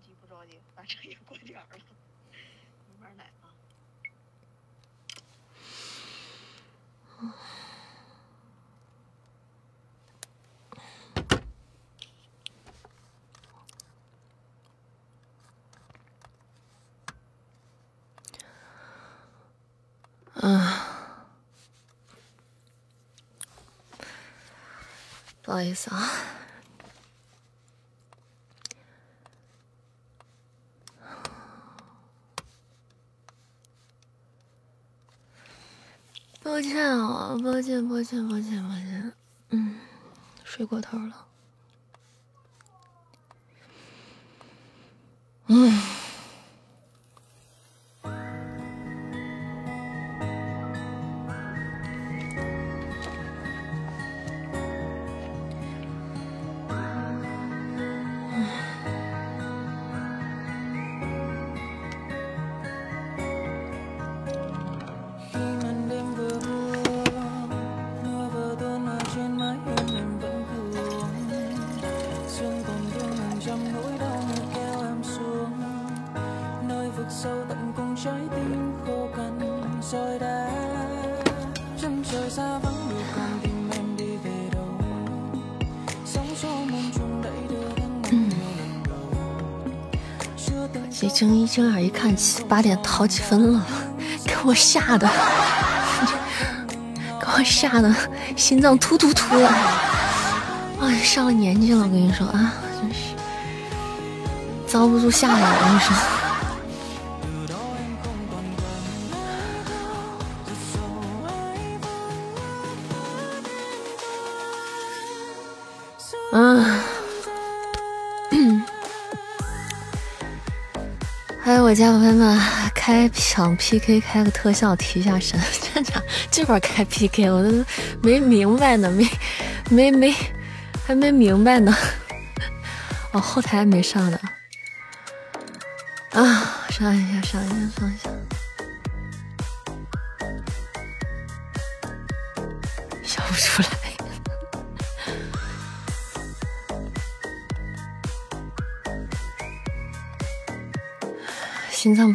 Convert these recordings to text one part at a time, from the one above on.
急不着急，反正也过点儿了，慢慢来啊。不好意思啊。抱歉啊，抱歉，抱歉，抱歉，抱歉。嗯，睡过头了。睁眼一看，七八点好几分了，给我吓的，给我吓的，心脏突突突的。哎，上了年纪了，我跟你说啊，真是遭不住吓的，我跟你说。家宝贝们开场 PK 开个特效提一下神，真的这会儿开 PK 我都没明白呢，没没没还没明白呢，我后台还没上呢，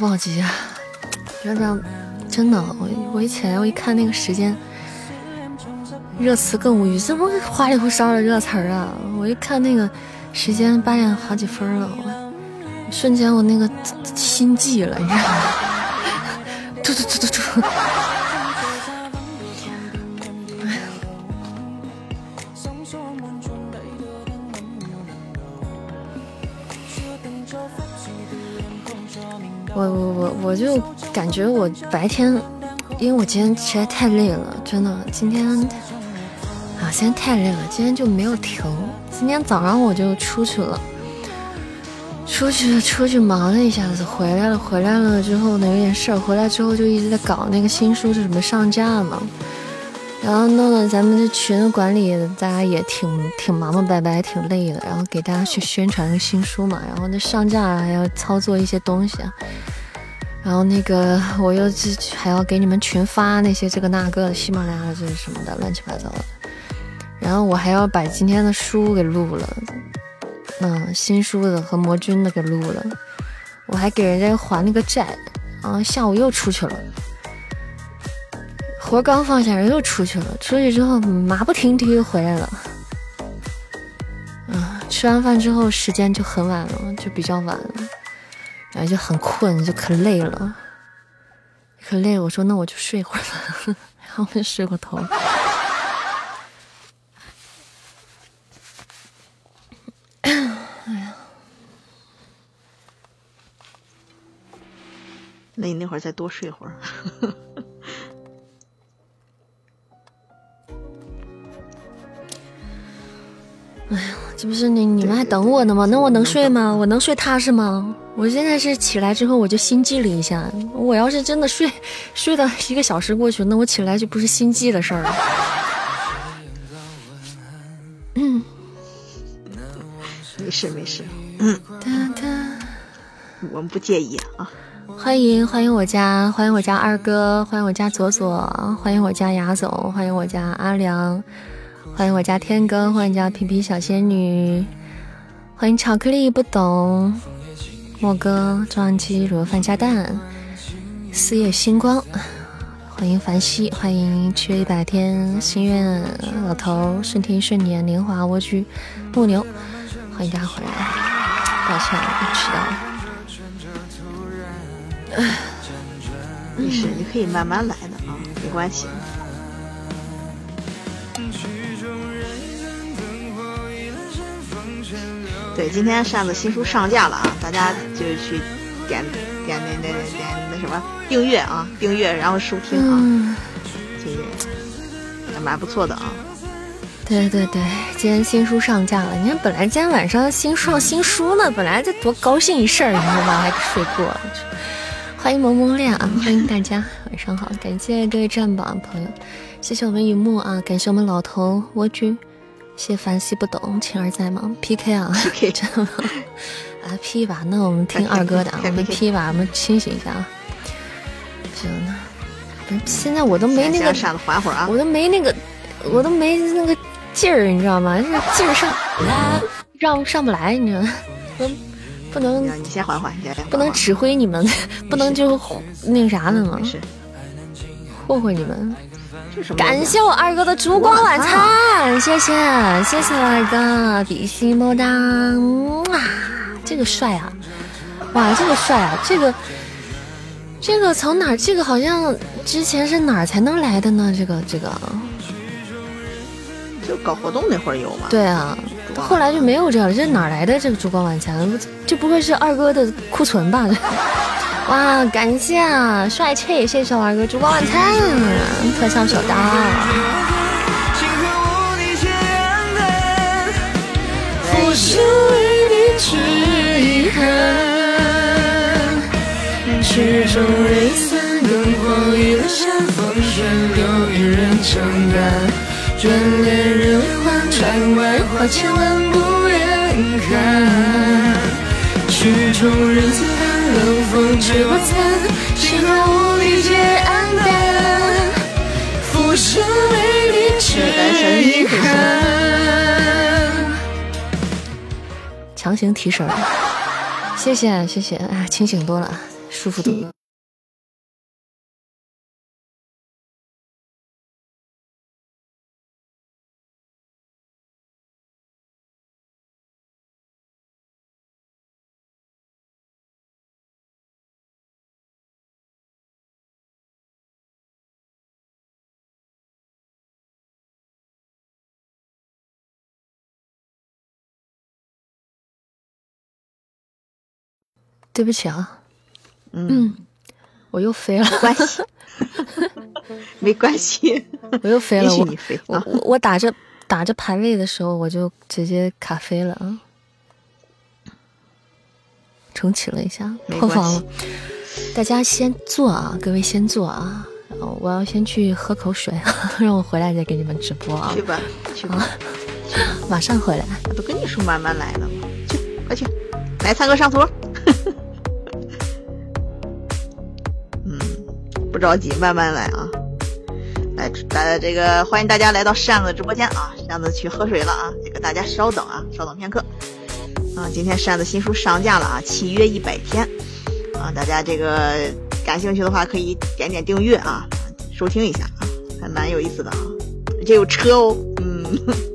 暴击啊！要不然真的，我我一起来，我一看那个时间，热词更无语，这不花里胡哨的热词儿啊！我一看那个时间八点好几分了，我瞬间我那个心悸了，你知道吗？突突突突突！我我我我就感觉我白天，因为我今天实在太累了，真的，今天啊，今天太累了，今天就没有停。今天早上我就出去了，出去出去忙了一下子，回来了，回来了之后呢，有点事儿，回来之后就一直在搞那个新书，就准备上架嘛。然后弄得咱们这群的管理，大家也挺挺忙忙白白，挺累的。然后给大家去宣传个新书嘛，然后那上架还要操作一些东西啊。然后那个我又这还要给你们群发那些这个那个的喜马拉雅这什么的乱七八糟的。然后我还要把今天的书给录了，嗯，新书的和魔君的给录了。我还给人家还那个债，然后下午又出去了。活刚放下，人又出去了。出去之后，马不停蹄又回来了。嗯，吃完饭之后，时间就很晚了，就比较晚了，然后就很困，就可累了，可累。我说那我就睡会儿吧，然后我就睡过头。哎呀，那你那会儿再多睡会儿。这不是你你们还等我呢吗？那我能睡吗？我能睡踏实吗？我现在是起来之后我就心悸了一下。我要是真的睡睡到一个小时过去，那我起来就不是心悸的事儿了。嗯，没事没事，嗯，我们不介意啊。欢迎欢迎我家欢迎我家二哥，欢迎我家左左，欢迎我家牙总，欢迎我家阿良。欢迎我家天哥，欢迎家皮皮小仙女，欢迎巧克力不懂，莫哥、赵安基、卤肉饭加蛋、四叶星光，欢迎凡希，欢迎缺一百天心愿老头、顺天顺年、年华蜗居、木牛，欢迎大家回来，抱歉迟到了。没事，你可以慢慢来的啊，没关系。对，今天扇子新书上架了啊，大家就去点点点点点那什么订阅啊，订阅然后收听啊，这也蛮不错的啊。对对对，今天新书上架了。你看，本来今天晚上新上新书呢，本来这多高兴一事儿，你知道吧？还睡过了。欢迎萌萌恋啊！欢迎大家，晚上好，感谢各位站榜朋友，谢谢我们雨墨啊，感谢我们老头蜗居，谢谢凡西不懂，晴儿在吗？PK 啊，PK 真的吗？来 P 一把，那我们听二哥的啊，我们 P 一把，我们清醒一下啊。行呢，不是现在我都没那个，缓会儿啊，我都没那个，我都没那个劲儿，你知道吗？就是劲儿上让上不来，你知道吗？不能，你先缓缓，不能指挥你们，不能就那个啥的吗？霍霍你们。感谢我二哥的烛光晚餐，谢谢谢谢二哥，比心么哒，哇，这个帅啊！哇，这个帅啊！这个这个从哪？这个好像之前是哪儿才能来的呢？这个这个。就搞活动那会儿有吗？对啊，后来就没有这样了。这哪来的这个烛光晚餐？这不会是二哥的库存吧？哇，感谢啊，帅气！谢谢我二哥烛光晚餐，特效手刀。眷恋人寰，窗外花千万不愿看。曲终人散，冷风吹过残，星河无力皆黯淡。浮生为你，却遗憾。强行提神，谢谢谢谢，哎，清醒多了，舒服多了。对不起啊，嗯，我又飞了，没关系，没关系，我又飞了，我我打着打着排位的时候，我就直接卡飞了啊，重启了一下，破防了，大家先坐啊，各位先坐啊，我要先去喝口水，让我回来再给你们直播啊，去吧，去吧，马上回来，我都跟你说慢慢来了嘛，去，快去，来灿哥上图。不着急，慢慢来啊！来，大家这个欢迎大家来到扇子直播间啊！扇子去喝水了啊！这个大家稍等啊，稍等片刻啊！今天扇子新书上架了啊，契约一百天啊！大家这个感兴趣的话可以点点订阅啊，收听一下啊，还蛮有意思的啊！而且有车哦，嗯。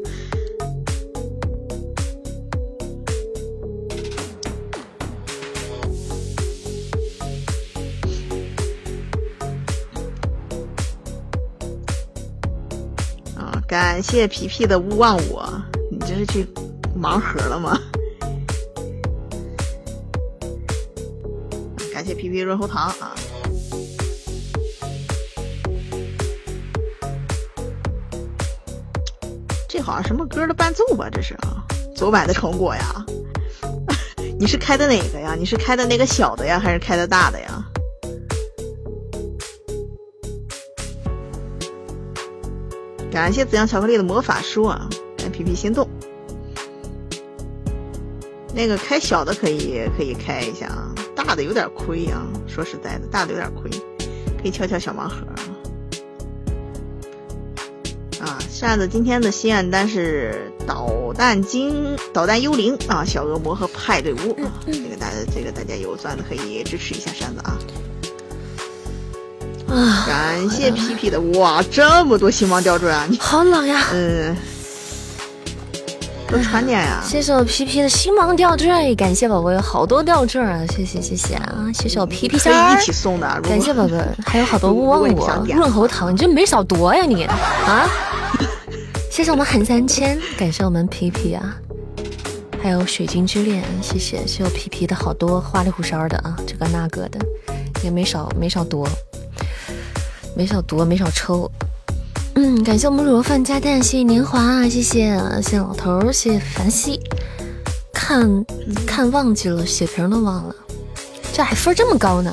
感谢皮皮的勿忘我，你这是去盲盒了吗？感谢皮皮润喉糖啊！这好像什么歌的伴奏吧？这是啊，昨晚的成果呀？你是开的哪个呀？你是开的那个小的呀，还是开的大的呀？感谢紫阳巧克力的魔法书啊！看皮皮心动，那个开小的可以可以开一下啊，大的有点亏啊。说实在的，大的有点亏，可以敲敲小盲盒啊。扇子今天的心愿单是导弹精、导弹幽灵啊，小恶魔和派对屋啊。这个大家，这个大家有钻的可以支持一下扇子啊。啊，感谢皮皮的哇，这么多星芒吊坠啊！你好冷呀！嗯，多穿点呀。谢谢我皮皮的星芒吊坠，感谢宝宝有好多吊坠啊！谢谢谢谢啊！谢谢我皮皮仙儿，可以一起送的。感谢宝宝，还有好多勿忘我润喉糖，你这没少夺呀你 啊！谢谢我们韩三千，感谢我们皮皮啊！还有水晶之恋，谢谢，谢谢我皮皮的好多花里胡哨的啊，这个那个的，也没少没少夺。没少夺，没少抽。嗯，感谢我们卤肉饭加蛋，谢谢年华，谢谢谢谢老头，谢谢凡西。看看忘记了，血瓶都忘了，这还分这么高呢。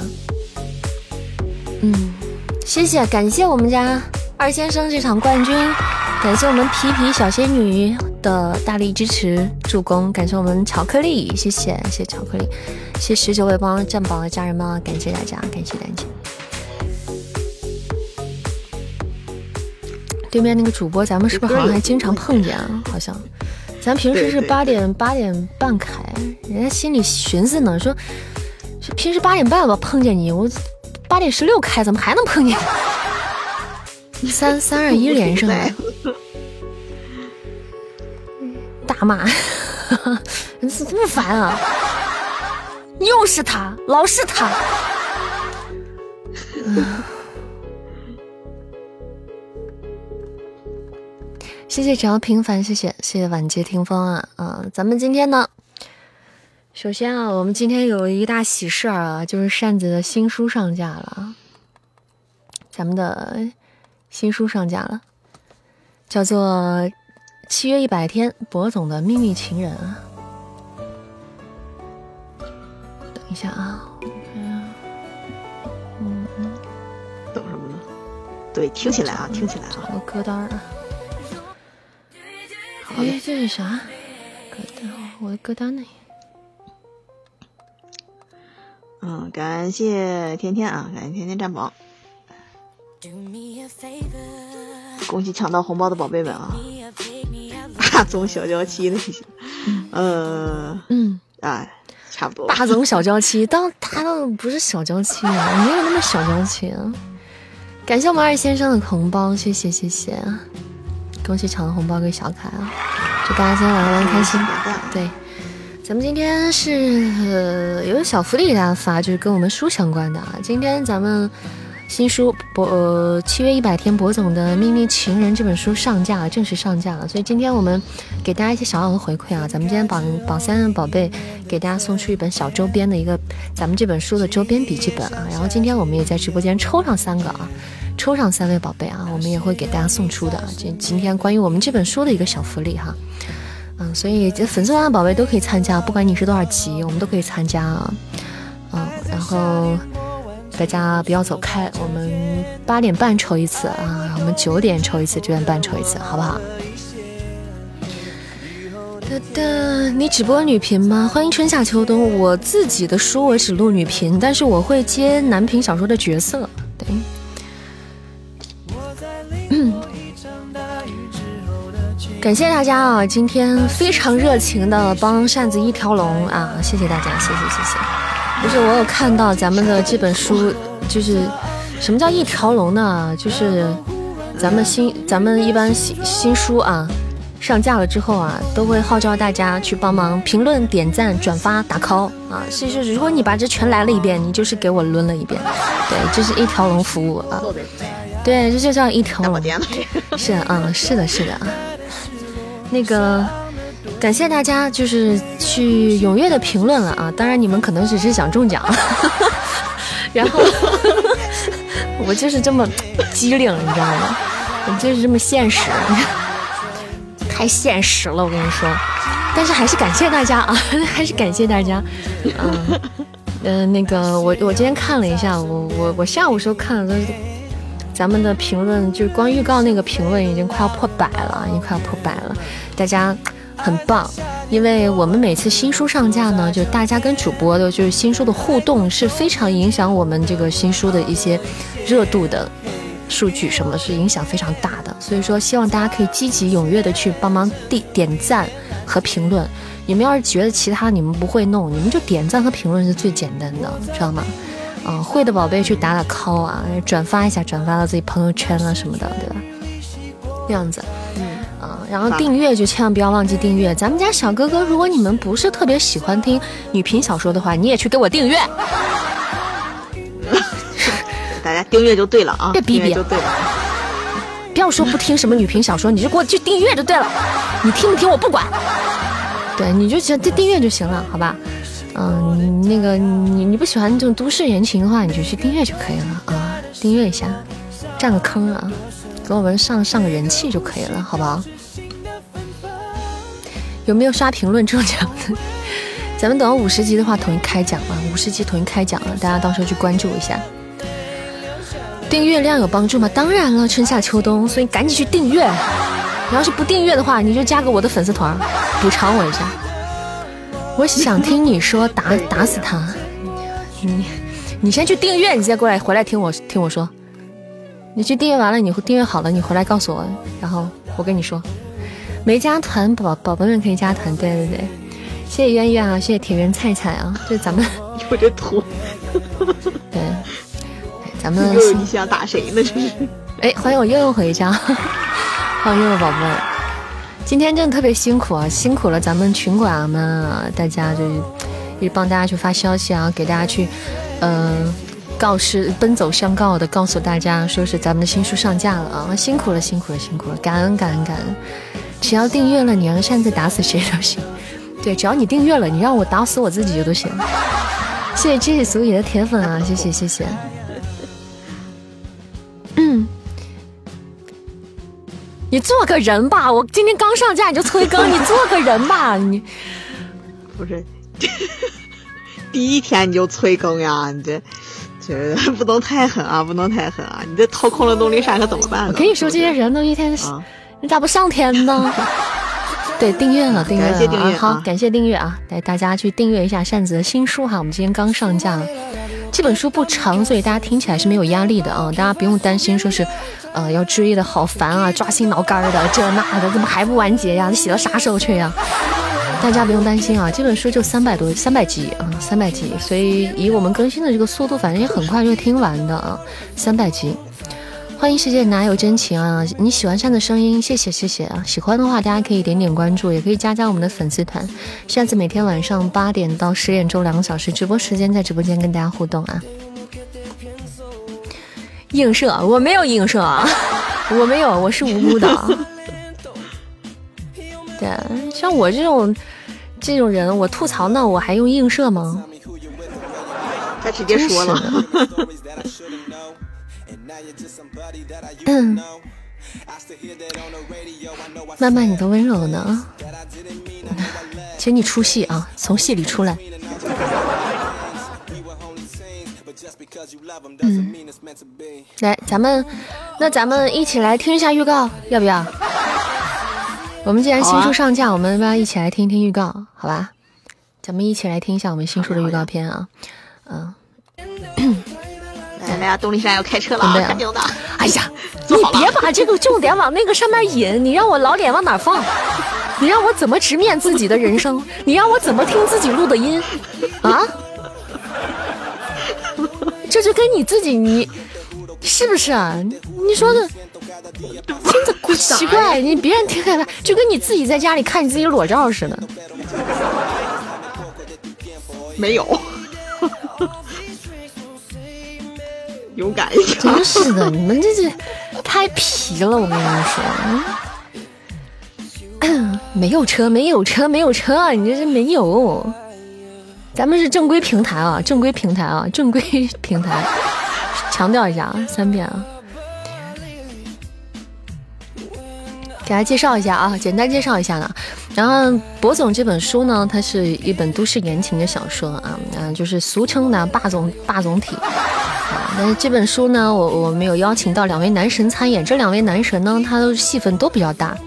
嗯，谢谢，感谢我们家二先生这场冠军，感谢我们皮皮小仙女的大力支持助攻，感谢我们巧克力，谢谢谢谢巧克力，谢谢十九位帮占宝的家人们，感谢大家，感谢大家。对面那个主播，咱们是不是好像还经常碰见啊？好像，咱平时是八点八点半开，人家心里寻思呢，说平时八点半吧碰见你，我八点十六开，怎么还能碰见？三三二一连上，大骂，你怎么这么烦啊？又是他，老是他。谢谢只要平凡，谢谢谢谢晚节听风啊啊！咱们今天呢，首先啊，我们今天有一大喜事儿啊，就是扇子的新书上架了，咱们的新书上架了，叫做《七月一百天博总的秘密情人》啊。等一下啊，嗯嗯，等什么呢？对，听起来啊，听起来啊，我歌单啊。哎，这是啥？歌单，我的歌单呢？嗯，感谢天天啊，感谢天天占宝，恭喜抢到红包的宝贝们啊！大总小娇妻那些，嗯嗯，哎，差不多。大总小娇妻，当他倒不是小娇妻啊，没有那么小娇妻啊。感谢我们二先生的红包，谢谢谢谢。恭喜抢了红包给小凯啊！祝大家今天晚上玩开心。对，咱们今天是呃有小福利给大家发，就是跟我们书相关的啊。今天咱们新书博呃七月一百天博总的秘密情人这本书上架了，正式上架了。所以今天我们给大家一些小小的回馈啊。咱们今天榜榜三的宝贝给大家送出一本小周边的一个咱们这本书的周边笔记本啊。然后今天我们也在直播间抽上三个啊。抽上三位宝贝啊，我们也会给大家送出的。这今天关于我们这本书的一个小福利哈，嗯，所以这粉丝团的宝贝都可以参加，不管你是多少级，我们都可以参加啊。嗯，然后大家不要走开，我们八点半抽一次啊，我们九点抽一次，九点半抽一次，好不好？哒哒，你只播女频吗？欢迎春夏秋冬。我自己的书我只录女频，但是我会接男频小说的角色，对。感谢大家啊！今天非常热情的帮扇子一条龙啊！谢谢大家，谢谢谢谢。不是我有看到咱们的这本书，就是什么叫一条龙呢？就是咱们新咱们一般新新书啊上架了之后啊，都会号召大家去帮忙评论、点赞、转发、打 call 啊。其实如果你把这全来了一遍，你就是给我抡了一遍。对，这是一条龙服务啊。对，这就叫一条龙。是啊，是的，是的。那个，感谢大家，就是去踊跃的评论了啊！当然，你们可能只是想中奖，然后 我就是这么机灵，你知道吗？我就是这么现实，太现实了，我跟你说。但是还是感谢大家啊，还是感谢大家。嗯嗯，那个，我我今天看了一下，我我我下午时候看了，咱们的评论，就是光预告那个评论已经快要破百了，已经快要破百了。大家很棒，因为我们每次新书上架呢，就大家跟主播的，就是新书的互动是非常影响我们这个新书的一些热度的。数据什么是影响非常大的。所以说，希望大家可以积极踊跃的去帮忙点点赞和评论。你们要是觉得其他你们不会弄，你们就点赞和评论是最简单的，知道吗？嗯，会的宝贝去打打 call 啊，转发一下，转发到自己朋友圈啊什么的，对吧？这样子，嗯，啊然后订阅就千万不要忘记订阅。咱们家小哥哥，如果你们不是特别喜欢听女频小说的话，你也去给我订阅。大家订阅就对了啊，别逼逼就对了。不要说不听什么女频小说，你就给我去订阅就对了。你听不听我不管，对，你就只订订阅就行了，好吧？嗯，你那个你你不喜欢这种都市言情的话，你就去订阅就可以了啊，订阅一下，占个坑啊，给我们上上个人气就可以了，好不好？有没有刷评论中奖的？咱们等到五十级的话，统一开奖了，五十级统一开奖了，大家到时候去关注一下。订阅量有帮助吗？当然了，春夏秋冬，所以赶紧去订阅。你要是不订阅的话，你就加个我的粉丝团，补偿我一下。我想听你说打打死他，你你先去订阅，你再过来回来听我听我说。你去订阅完了，你订阅好了，你回来告诉我，然后我跟你说。没加团宝宝宝们可以加团，对对对，谢谢渊渊啊，谢谢铁人菜菜啊，这咱们 有这图，对，咱们又你想打谁呢？这是。哎，欢迎我悠悠回家，欢迎悠悠宝贝儿。今天真的特别辛苦啊，辛苦了咱们群管们啊，大家就是一直帮大家去发消息啊，给大家去，嗯、告示奔走相告的告诉大家，说是咱们的新书上架了啊，辛苦了，辛苦了，辛苦了，感恩感恩感恩。只要订阅了，你让擅自打死谁都行。对，只要你订阅了，你让我打死我自己就都行。谢谢知识足矣的铁粉啊，谢谢谢谢。你做个人吧，我今天刚上架你就催更，你做个人吧，你不是，第一天你就催更呀？你这这不能太狠啊，不能太狠啊！你这掏空了动力扇可怎么办呢？我跟你说，这些人都一天，啊，你咋不上天呢？对，订阅了，订阅了，感谢订阅啊！好啊，感谢订阅啊！带，大家去订阅一下扇子的新书哈，我们今天刚上架了。这本书不长，所以大家听起来是没有压力的啊，大家不用担心说是，呃，要追的好烦啊，抓心挠肝的，这那的，怎么还不完结呀？你写到啥时候去呀？大家不用担心啊，这本书就三百多三百集啊，三百集，所以以我们更新的这个速度，反正也很快就会听完的啊，三百集。欢迎世界哪有真情啊！你喜欢扇的声音，谢谢谢谢啊！喜欢的话，大家可以点点关注，也可以加加我们的粉丝团。下次每天晚上八点到十点钟两个小时直播时间，在直播间跟大家互动啊。映射，我没有映射啊，我没有，我是无辜的啊。对，像我这种这种人，我吐槽那，我还用映射吗？他直接说了，嗯，慢慢你的温柔呢？请你出戏啊，从戏里出来。嗯，来，咱们那咱们一起来听一下预告，要不要？我们既然新书上架，我们要不要一起来听一听预告？好吧，咱们一起来听一下我们新书的预告片啊。嗯，来来呀，东力山要开车了啊，准备啊赶紧的。哎呀，你别把这个重点往那个上面引，你让我老脸往哪放？你让我怎么直面自己的人生？你让我怎么听自己录的音？啊？这就跟你自己你是不是啊？你说的听着怪奇怪，你别人听害怕，就跟你自己在家里看你自己裸照似的。没有，勇敢一点。真是的，你们这是太皮了，我跟你们说。没有车，没有车，没有车，你这是没有。咱们是正规平台啊，正规平台啊，正规平台，强调一下啊，三遍啊。给大家介绍一下啊，简单介绍一下呢。然后博总这本书呢，它是一本都市言情的小说啊，嗯、就是俗称的霸总霸总体。啊，但是这本书呢，我我们有邀请到两位男神参演，这两位男神呢，他的戏份都比较大。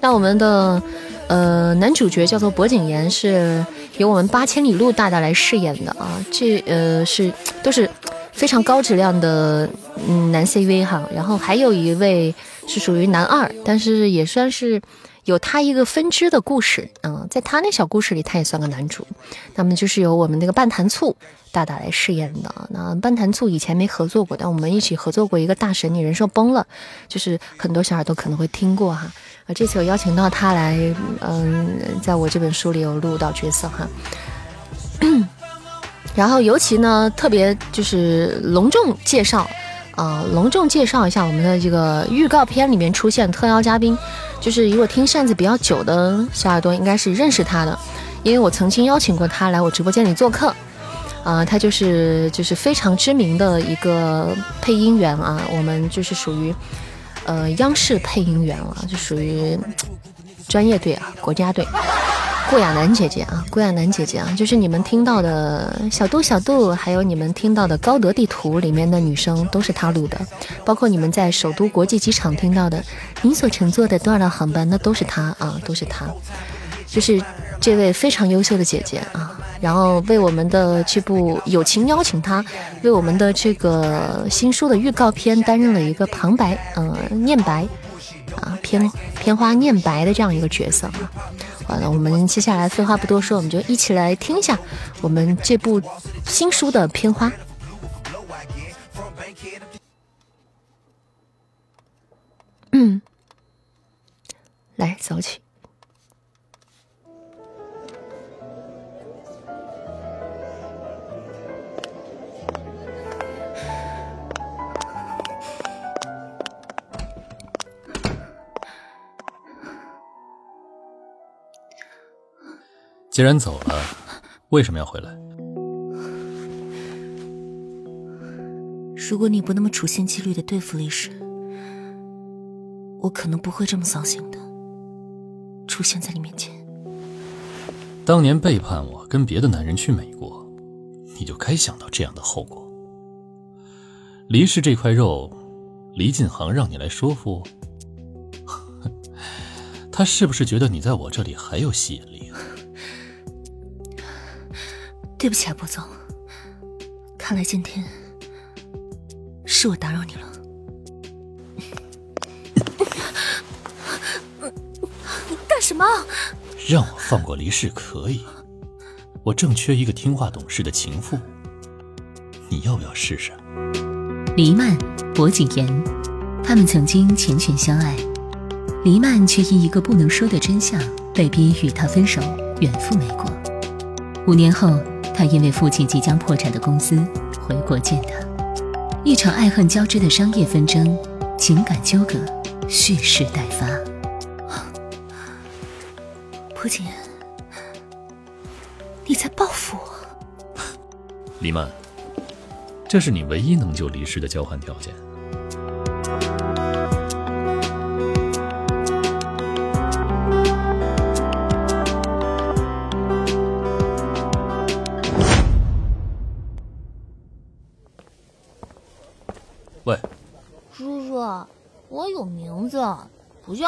那我们的呃男主角叫做柏景言，是由我们八千里路大大来饰演的啊，这呃是都是非常高质量的嗯男 CV 哈，然后还有一位是属于男二，但是也算是有他一个分支的故事，嗯，在他那小故事里，他也算个男主。那么就是由我们那个半坛醋大大来饰演的。那半坛醋以前没合作过，但我们一起合作过一个大神，你人设崩了，就是很多小耳朵可能会听过哈。啊，这次我邀请到他来，嗯，在我这本书里有录到角色哈。然后尤其呢，特别就是隆重介绍，呃，隆重介绍一下我们的这个预告片里面出现特邀嘉宾，就是如果听扇子比较久的小耳朵应该是认识他的，因为我曾经邀请过他来我直播间里做客，啊、他就是就是非常知名的一个配音员啊，我们就是属于呃央视配音员了，就属于专业队啊，国家队。顾亚楠姐姐啊，顾亚楠姐姐啊，就是你们听到的小度小度，还有你们听到的高德地图里面的女生都是她录的，包括你们在首都国际机场听到的您所乘坐的多少辆航班，那都是她啊，都是她，就是这位非常优秀的姐姐啊，然后为我们的这部友情邀请她为我们的这个新书的预告片担任了一个旁白，呃，念白啊，片片花念白的这样一个角色啊。完了，我们接下来废话不多说，我们就一起来听一下我们这部新书的片花。嗯，来走起。既然走了，为什么要回来？如果你不那么处心积虑的对付历史，我可能不会这么扫兴的出现在你面前。当年背叛我，跟别的男人去美国，你就该想到这样的后果。黎氏这块肉，黎晋航让你来说服，他是不是觉得你在我这里还有吸引力对不起啊，波总，看来今天是我打扰你了。你 干什么？让我放过黎氏可以，我正缺一个听话懂事的情妇，你要不要试试？黎曼、薄景言，他们曾经缱绻相爱，黎曼却因一个不能说的真相，被逼与他分手，远赴美国。五年后，他因为父亲即将破产的公司回国见他，一场爱恨交织的商业纷争，情感纠葛，蓄势待发。薄景言，你在报复我？黎曼，这是你唯一能救黎氏的交换条件。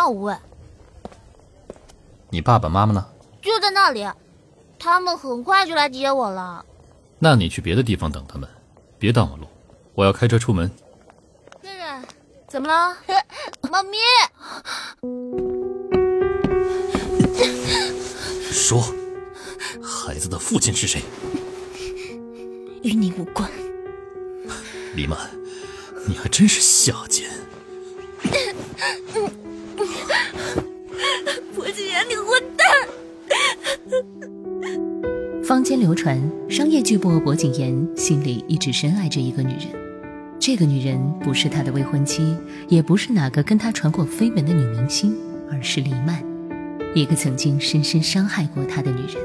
不叫魏，你爸爸妈妈呢？就在那里，他们很快就来接我了。那你去别的地方等他们，别挡我路。我要开车出门。瑞瑞，怎么了？妈咪，说，孩子的父亲是谁？与你无关。李曼，你还真是下贱！薄景言，你混蛋！坊间流传，商业巨擘薄景言心里一直深爱着一个女人，这个女人不是他的未婚妻，也不是哪个跟他传过绯闻的女明星，而是黎曼，一个曾经深深伤害过他的女人。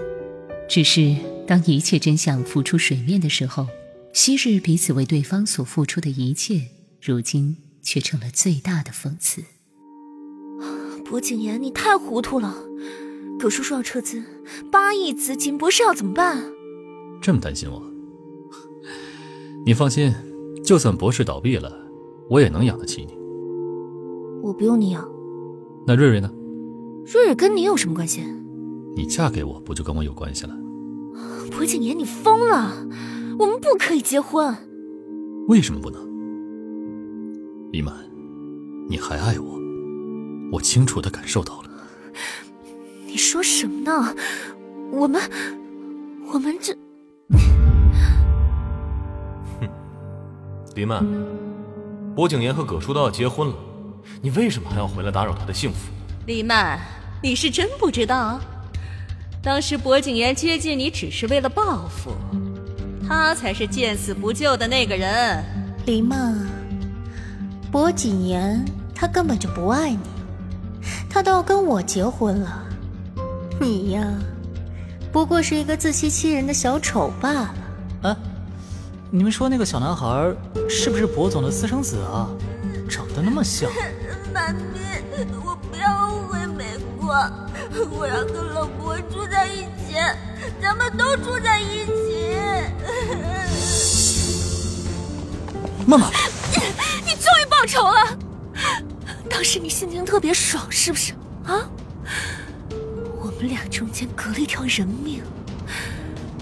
只是当一切真相浮出水面的时候，昔日彼此为对方所付出的一切，如今却成了最大的讽刺。薄景言，你太糊涂了！葛叔叔要撤资，八亿资金，博士要怎么办？这么担心我？你放心，就算博士倒闭了，我也能养得起你。我不用你养，那瑞瑞呢？瑞瑞跟你有什么关系？你嫁给我不就跟我有关系了？薄景言，你疯了！我们不可以结婚。为什么不能？李曼，你还爱我，我清楚的感受到了。你说什么呢？我们，我们这……李曼，薄景言和葛叔都要结婚了，你为什么还要回来打扰他的幸福？李曼，你是真不知道，当时薄景言接近你只是为了报复，他才是见死不救的那个人。李曼，薄景言他根本就不爱你，他都要跟我结婚了，你呀，不过是一个自欺欺人的小丑罢了。哎，你们说那个小男孩是不是博总的私生子啊？长得那么像。妈咪，我不要回美国，我要跟老伯住在一起，咱们都住在一起。妈妈，你终于报仇了！当时你心情特别爽，是不是？啊？我们俩中间隔了一条人命，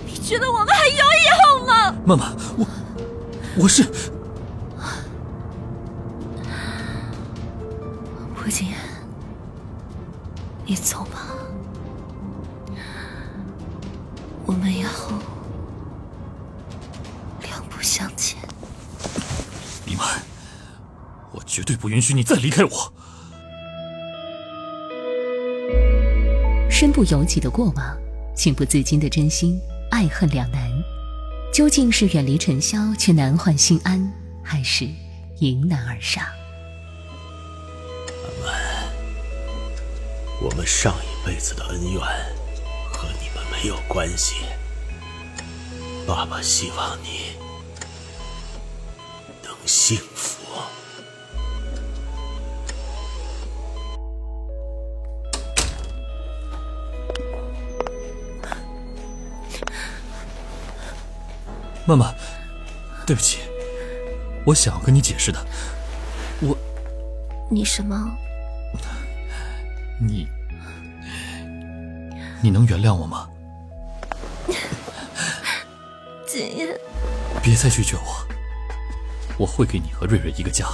你觉得我们还有以后吗？妈妈，我我是薄景言，你走吧，我们以后绝对不允许你再离开我。身不由己的过往，情不自禁的真心，爱恨两难。究竟是远离尘嚣却难换心安，还是迎难而上？我们上一辈子的恩怨和你们没有关系。爸爸希望你能幸福。妈妈，对不起，我想要跟你解释的。我，你什么？你，你能原谅我吗？别再拒绝我，我会给你和瑞瑞一个家。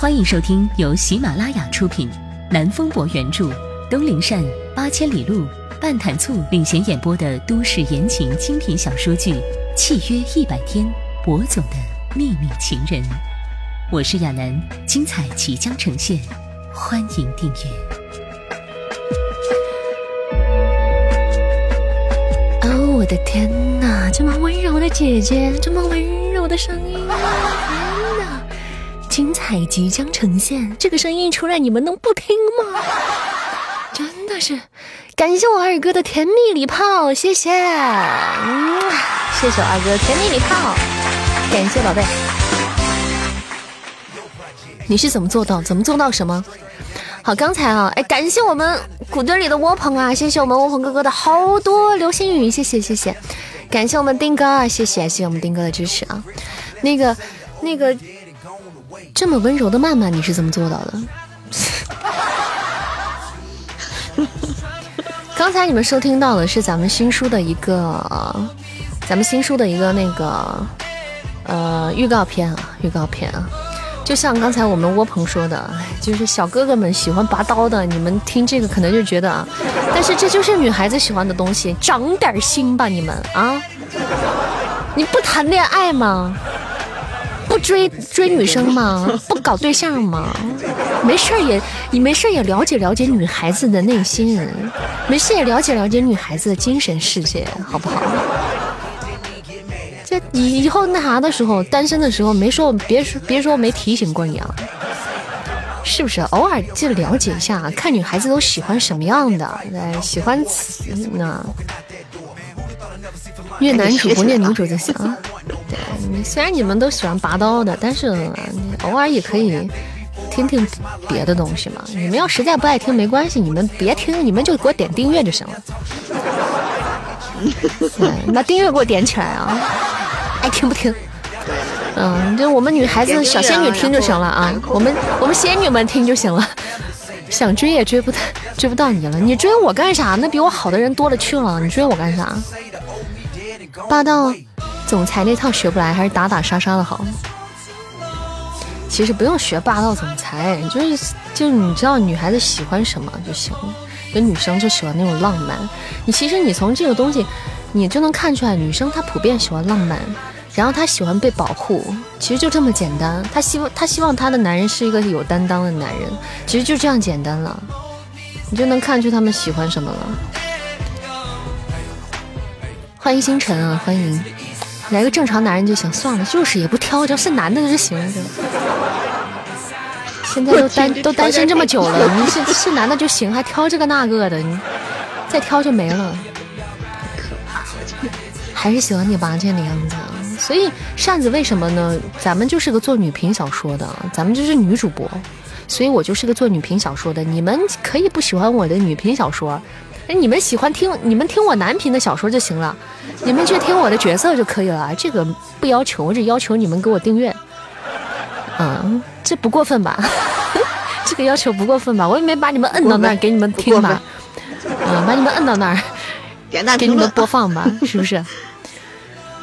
欢迎收听由喜马拉雅出品、南风博原著、东林善、八千里路、半坛醋领衔演播的都市言情精品小说剧《契约一百天》，博总的秘密情人。我是亚楠，精彩即将呈现，欢迎订阅。哦，我的天哪，这么温柔的姐姐，这么温柔的声音，天哪！精彩即将呈现，这个声音出来，你们能不听吗？真的是，感谢我二哥的甜蜜礼炮，谢谢，嗯，谢谢我二哥甜蜜礼炮，感谢宝贝。你是怎么做到？怎么做到什么？好，刚才啊，哎，感谢我们谷堆里的窝棚啊，谢谢我们窝棚哥哥的好多流星雨，谢谢谢谢，感谢我们丁哥啊，谢谢谢谢我们丁哥的支持啊，那个那个这么温柔的曼曼，你是怎么做到的？刚才你们收听到的是咱们新书的一个，咱们新书的一个那个呃预告片啊，预告片啊。就像刚才我们窝棚说的，就是小哥哥们喜欢拔刀的，你们听这个可能就觉得啊，但是这就是女孩子喜欢的东西，长点心吧你们啊！你不谈恋爱吗？不追追女生吗？不搞对象吗？没事也你没事也了解了解女孩子的内心，没事也了解了解女孩子的精神世界，好不好？这以以后那啥的时候，单身的时候没说别说别说没提醒过你啊，是不是？偶尔就了解一下，看女孩子都喜欢什么样的，对，喜欢那虐男主不虐女主就行。对，虽然你们都喜欢拔刀的，但是偶尔也可以听听别的东西嘛。你们要实在不爱听没关系，你们别听，你们就给我点订阅就行了。对，把订阅给我点起来啊！爱听不听？嗯，就我们女孩子小仙女听就行了啊，我们我们仙女们听就行了。想追也追不到追不到你了，你追我干啥？那比我好的人多了去了，你追我干啥？霸道总裁那套学不来，还是打打杀杀的好。其实不用学霸道总裁，就是就是你知道女孩子喜欢什么就行了。跟女生就喜欢那种浪漫，你其实你从这个东西，你就能看出来，女生她普遍喜欢浪漫，然后她喜欢被保护，其实就这么简单。她希望她希望她的男人是一个有担当的男人，其实就这样简单了，你就能看出他们喜欢什么了。欢迎星辰啊，欢迎，来个正常男人就行。算了，就是也不挑，只要是男的就行了。现在都单 都单身这么久了，你是 是男的就行，还挑这个那个的，你再挑就没了。还是喜欢你吧这样的样子。所以扇子为什么呢？咱们就是个做女频小说的，咱们就是女主播，所以我就是个做女频小说的。你们可以不喜欢我的女频小说，哎，你们喜欢听你们听我男频的小说就行了，你们去听我的角色就可以了。这个不要求，我只要求你们给我订阅。嗯，这不过分吧？这个要求不过分吧？我也没把你们摁到那儿给你们听吧？啊，把你们摁到那儿，给你们播放吧？是不是？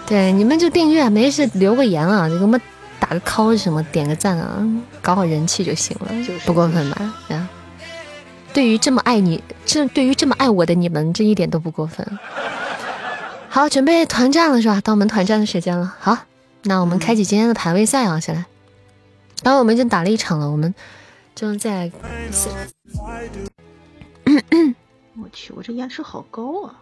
对，你们就订阅，没事留个言啊，就给我们打个 call 什么，点个赞啊，搞好人气就行了，不过分吧？啊，对于这么爱你，这对于这么爱我的你们，这一点都不过分。好，准备团战了是吧？到我们团战的时间了。好，那我们开启今天的排位赛啊，先来。然后我们已经打了一场了，我们就在。我去，我这延迟好高啊！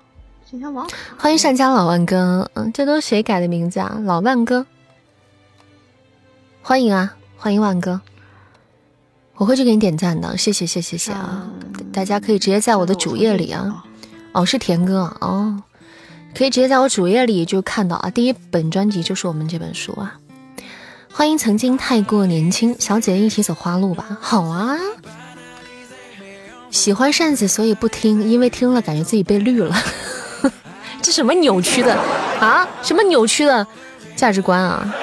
今天网欢迎善家老万哥，嗯，这都是谁改的名字啊？老万哥，欢迎啊，欢迎万哥，我会去给你点赞的，谢谢谢谢谢啊！大家可以直接在我的主页里啊，哦，是田哥哦，可以直接在我主页里就看到啊，第一本专辑就是我们这本书啊。欢迎曾经太过年轻，小姐姐一起走花路吧。好啊，喜欢扇子，所以不听，因为听了感觉自己被绿了。这什么扭曲的啊？什么扭曲的价值观啊？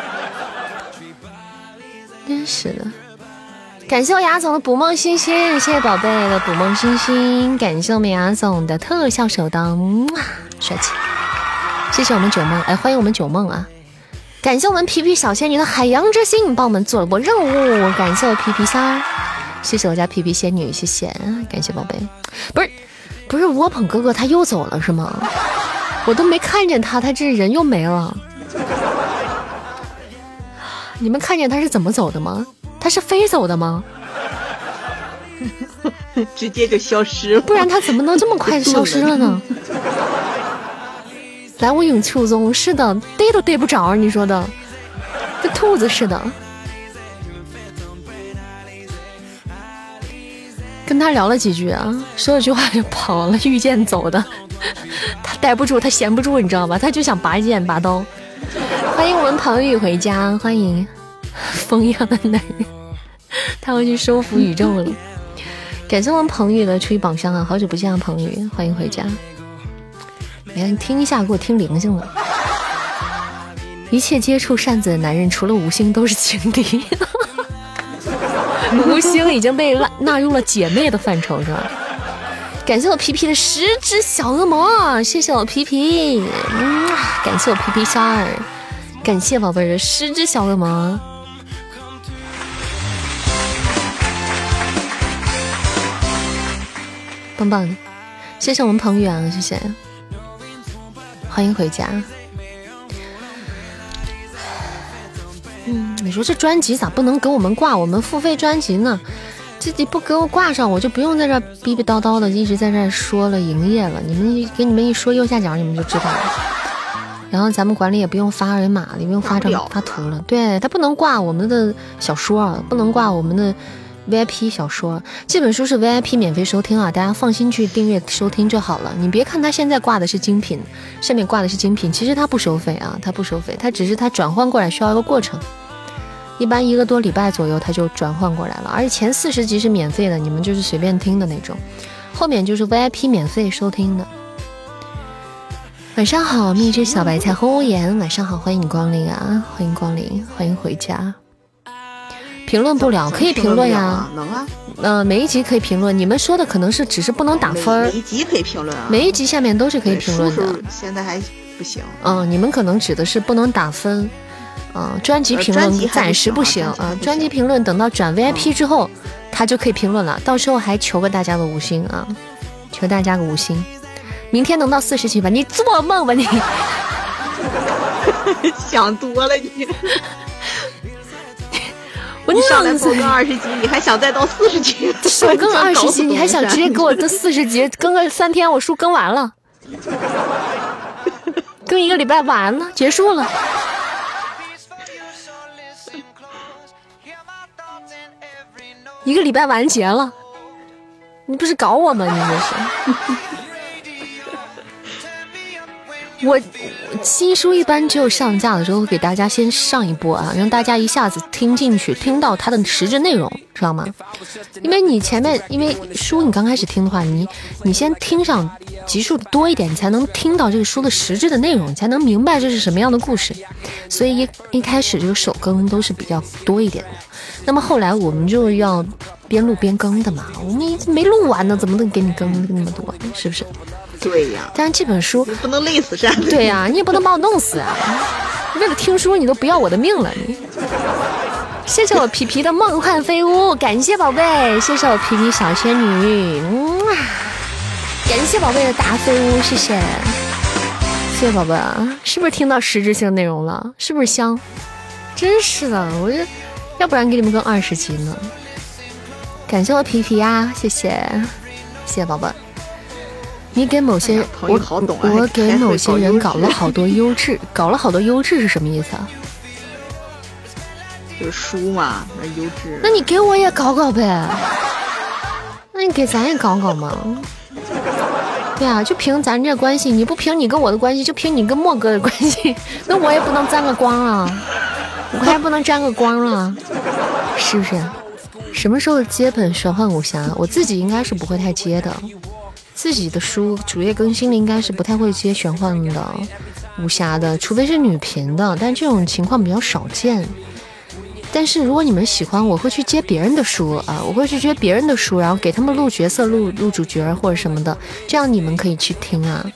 真是的！感谢我牙总的捕梦星星，谢谢宝贝的捕梦星星，感谢我们牙总的特效手刀，帅气！谢谢我们九梦，哎，欢迎我们九梦啊！感谢我们皮皮小仙女的海洋之心帮我们做了波任务，感谢我皮皮三儿，谢谢我家皮皮仙女，谢谢，感谢宝贝。不是，不是窝捧哥哥他又走了是吗？我都没看见他，他这人又没了。你们看见他是怎么走的吗？他是飞走的吗？直接就消失了，不然他怎么能这么快就消失了呢？来无影去无踪，是的，逮都逮不着，你说的，跟兔子似的。跟他聊了几句啊，说了句话就跑了，御剑走的，他待不住，他闲不住，你知道吧？他就想拔剑拔刀。欢迎我们彭宇回家，欢迎风一样的男人，他要去收服宇宙了。感谢我们彭宇的出一榜上啊，好久不见啊，彭宇，欢迎回家。连听一下，给我听灵性了。一切接触扇子的男人，除了吴星都是情敌。吴星已经被纳纳入了姐妹的范畴，是吧？感谢我皮皮的十只小恶魔，谢谢我皮皮。嗯，感谢我皮皮虾儿，感谢宝贝儿的十只小恶魔，棒棒的。谢谢我们彭宇啊，谢谢。欢迎回家。嗯，你说这专辑咋不能给我们挂我们付费专辑呢？自己不给我挂上，我就不用在这逼逼叨叨的一直在这说了营业了。你们给你们一说右下角，你们就知道了。然后咱们管理也不用发二维码了，也不用发张发图了。对他不能挂我们的小说，不能挂我们的。VIP 小说这本书是 VIP 免费收听啊，大家放心去订阅收听就好了。你别看它现在挂的是精品，上面挂的是精品，其实它不收费啊，它不收费，它只是它转换过来需要一个过程，一般一个多礼拜左右它就转换过来了。而且前四十集是免费的，你们就是随便听的那种，后面就是 VIP 免费收听的。晚上好，蜜汁小白菜红无言，晚上好，欢迎光临啊，欢迎光临，欢迎回家。评论不了，可以评论呀，能啊，嗯，每一集可以评论。你们说的可能是只是不能打分儿，每一集可以评论啊，每一集下面都是可以评论的。现在还不行。嗯，你们可能指的是不能打分。嗯，专辑评论暂时不行啊，专辑评论等到转 VIP 之后，他就可以评论了。到时候还求个大家个五星啊，求大家个五星。明天能到四十级吧？你做梦吧你！想多了你。我上来首更二十级，你还想再到四十级？首 更二十级，你还想直接给我 这四十级？更个三天，我书更完了，更一个礼拜完了，结束了。一个礼拜完结了，你不是搞我吗？你这是。我新书一般只有上架的时候会给大家先上一波啊，让大家一下子听进去，听到它的实质内容，知道吗？因为你前面因为书你刚开始听的话，你你先听上集数多一点，你才能听到这个书的实质的内容，你才能明白这是什么样的故事。所以一一开始这个首更都是比较多一点的。那么后来我们就要边录边更的嘛，我们没录完呢，怎么能给你更那么多？是不是？对呀，但是这本书不能累死山。对呀，你也不能把我弄死啊！为了听书，你都不要我的命了你。谢谢我皮皮的梦幻飞屋，感谢宝贝，谢谢我皮皮小仙女，嗯啊，感谢宝贝的大飞屋，谢谢，谢谢宝贝，是不是听到实质性内容了？是不是香？真是的，我这要不然给你们更二十集呢。感谢我皮皮呀，谢谢，谢谢宝贝。你给某些我我给某些人搞了好多优质，搞了好多优质是什么意思啊？就是书嘛，那优质。那你给我也搞搞呗？那你给咱也搞搞嘛？对啊，就凭咱这关系，你不凭你跟我的关系，就凭你跟莫哥的关系，那我也不能沾个光啊，我还不能沾个光了，是不是？什么时候接本玄幻武侠？我自己应该是不会太接的。自己的书主页更新的应该是不太会接玄幻的、武侠的，除非是女频的，但这种情况比较少见。但是如果你们喜欢，我会去接别人的书啊，我会去接别人的书，然后给他们录角色、录录主角或者什么的，这样你们可以去听啊。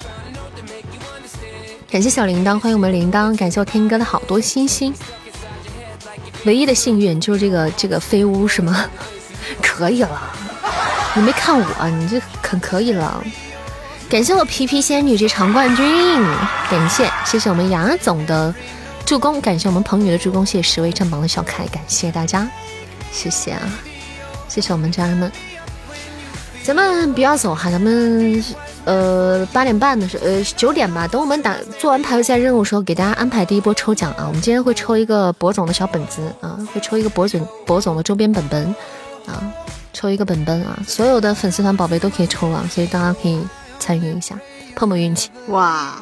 感谢小铃铛，欢迎我们铃铛，感谢我天哥的好多星星。唯一的幸运就是这个这个飞屋是吗？可以了。你没看我，你这可可以了。感谢我皮皮仙女这场冠军，感谢谢谢我们杨总的助攻，感谢我们彭宇的助攻，谢谢十位占榜的小可爱，感谢大家，谢谢啊，谢谢我们家人们。咱们不要走哈，咱们呃八点半的时候，呃九点吧，等我们打做完排位赛任务的时候，给大家安排第一波抽奖啊。我们今天会抽一个博总的小本子啊，会抽一个博总博总的周边本本啊。抽一个本本啊！所有的粉丝团宝贝都可以抽啊，所以大家可以参与一下，碰碰运气。哇！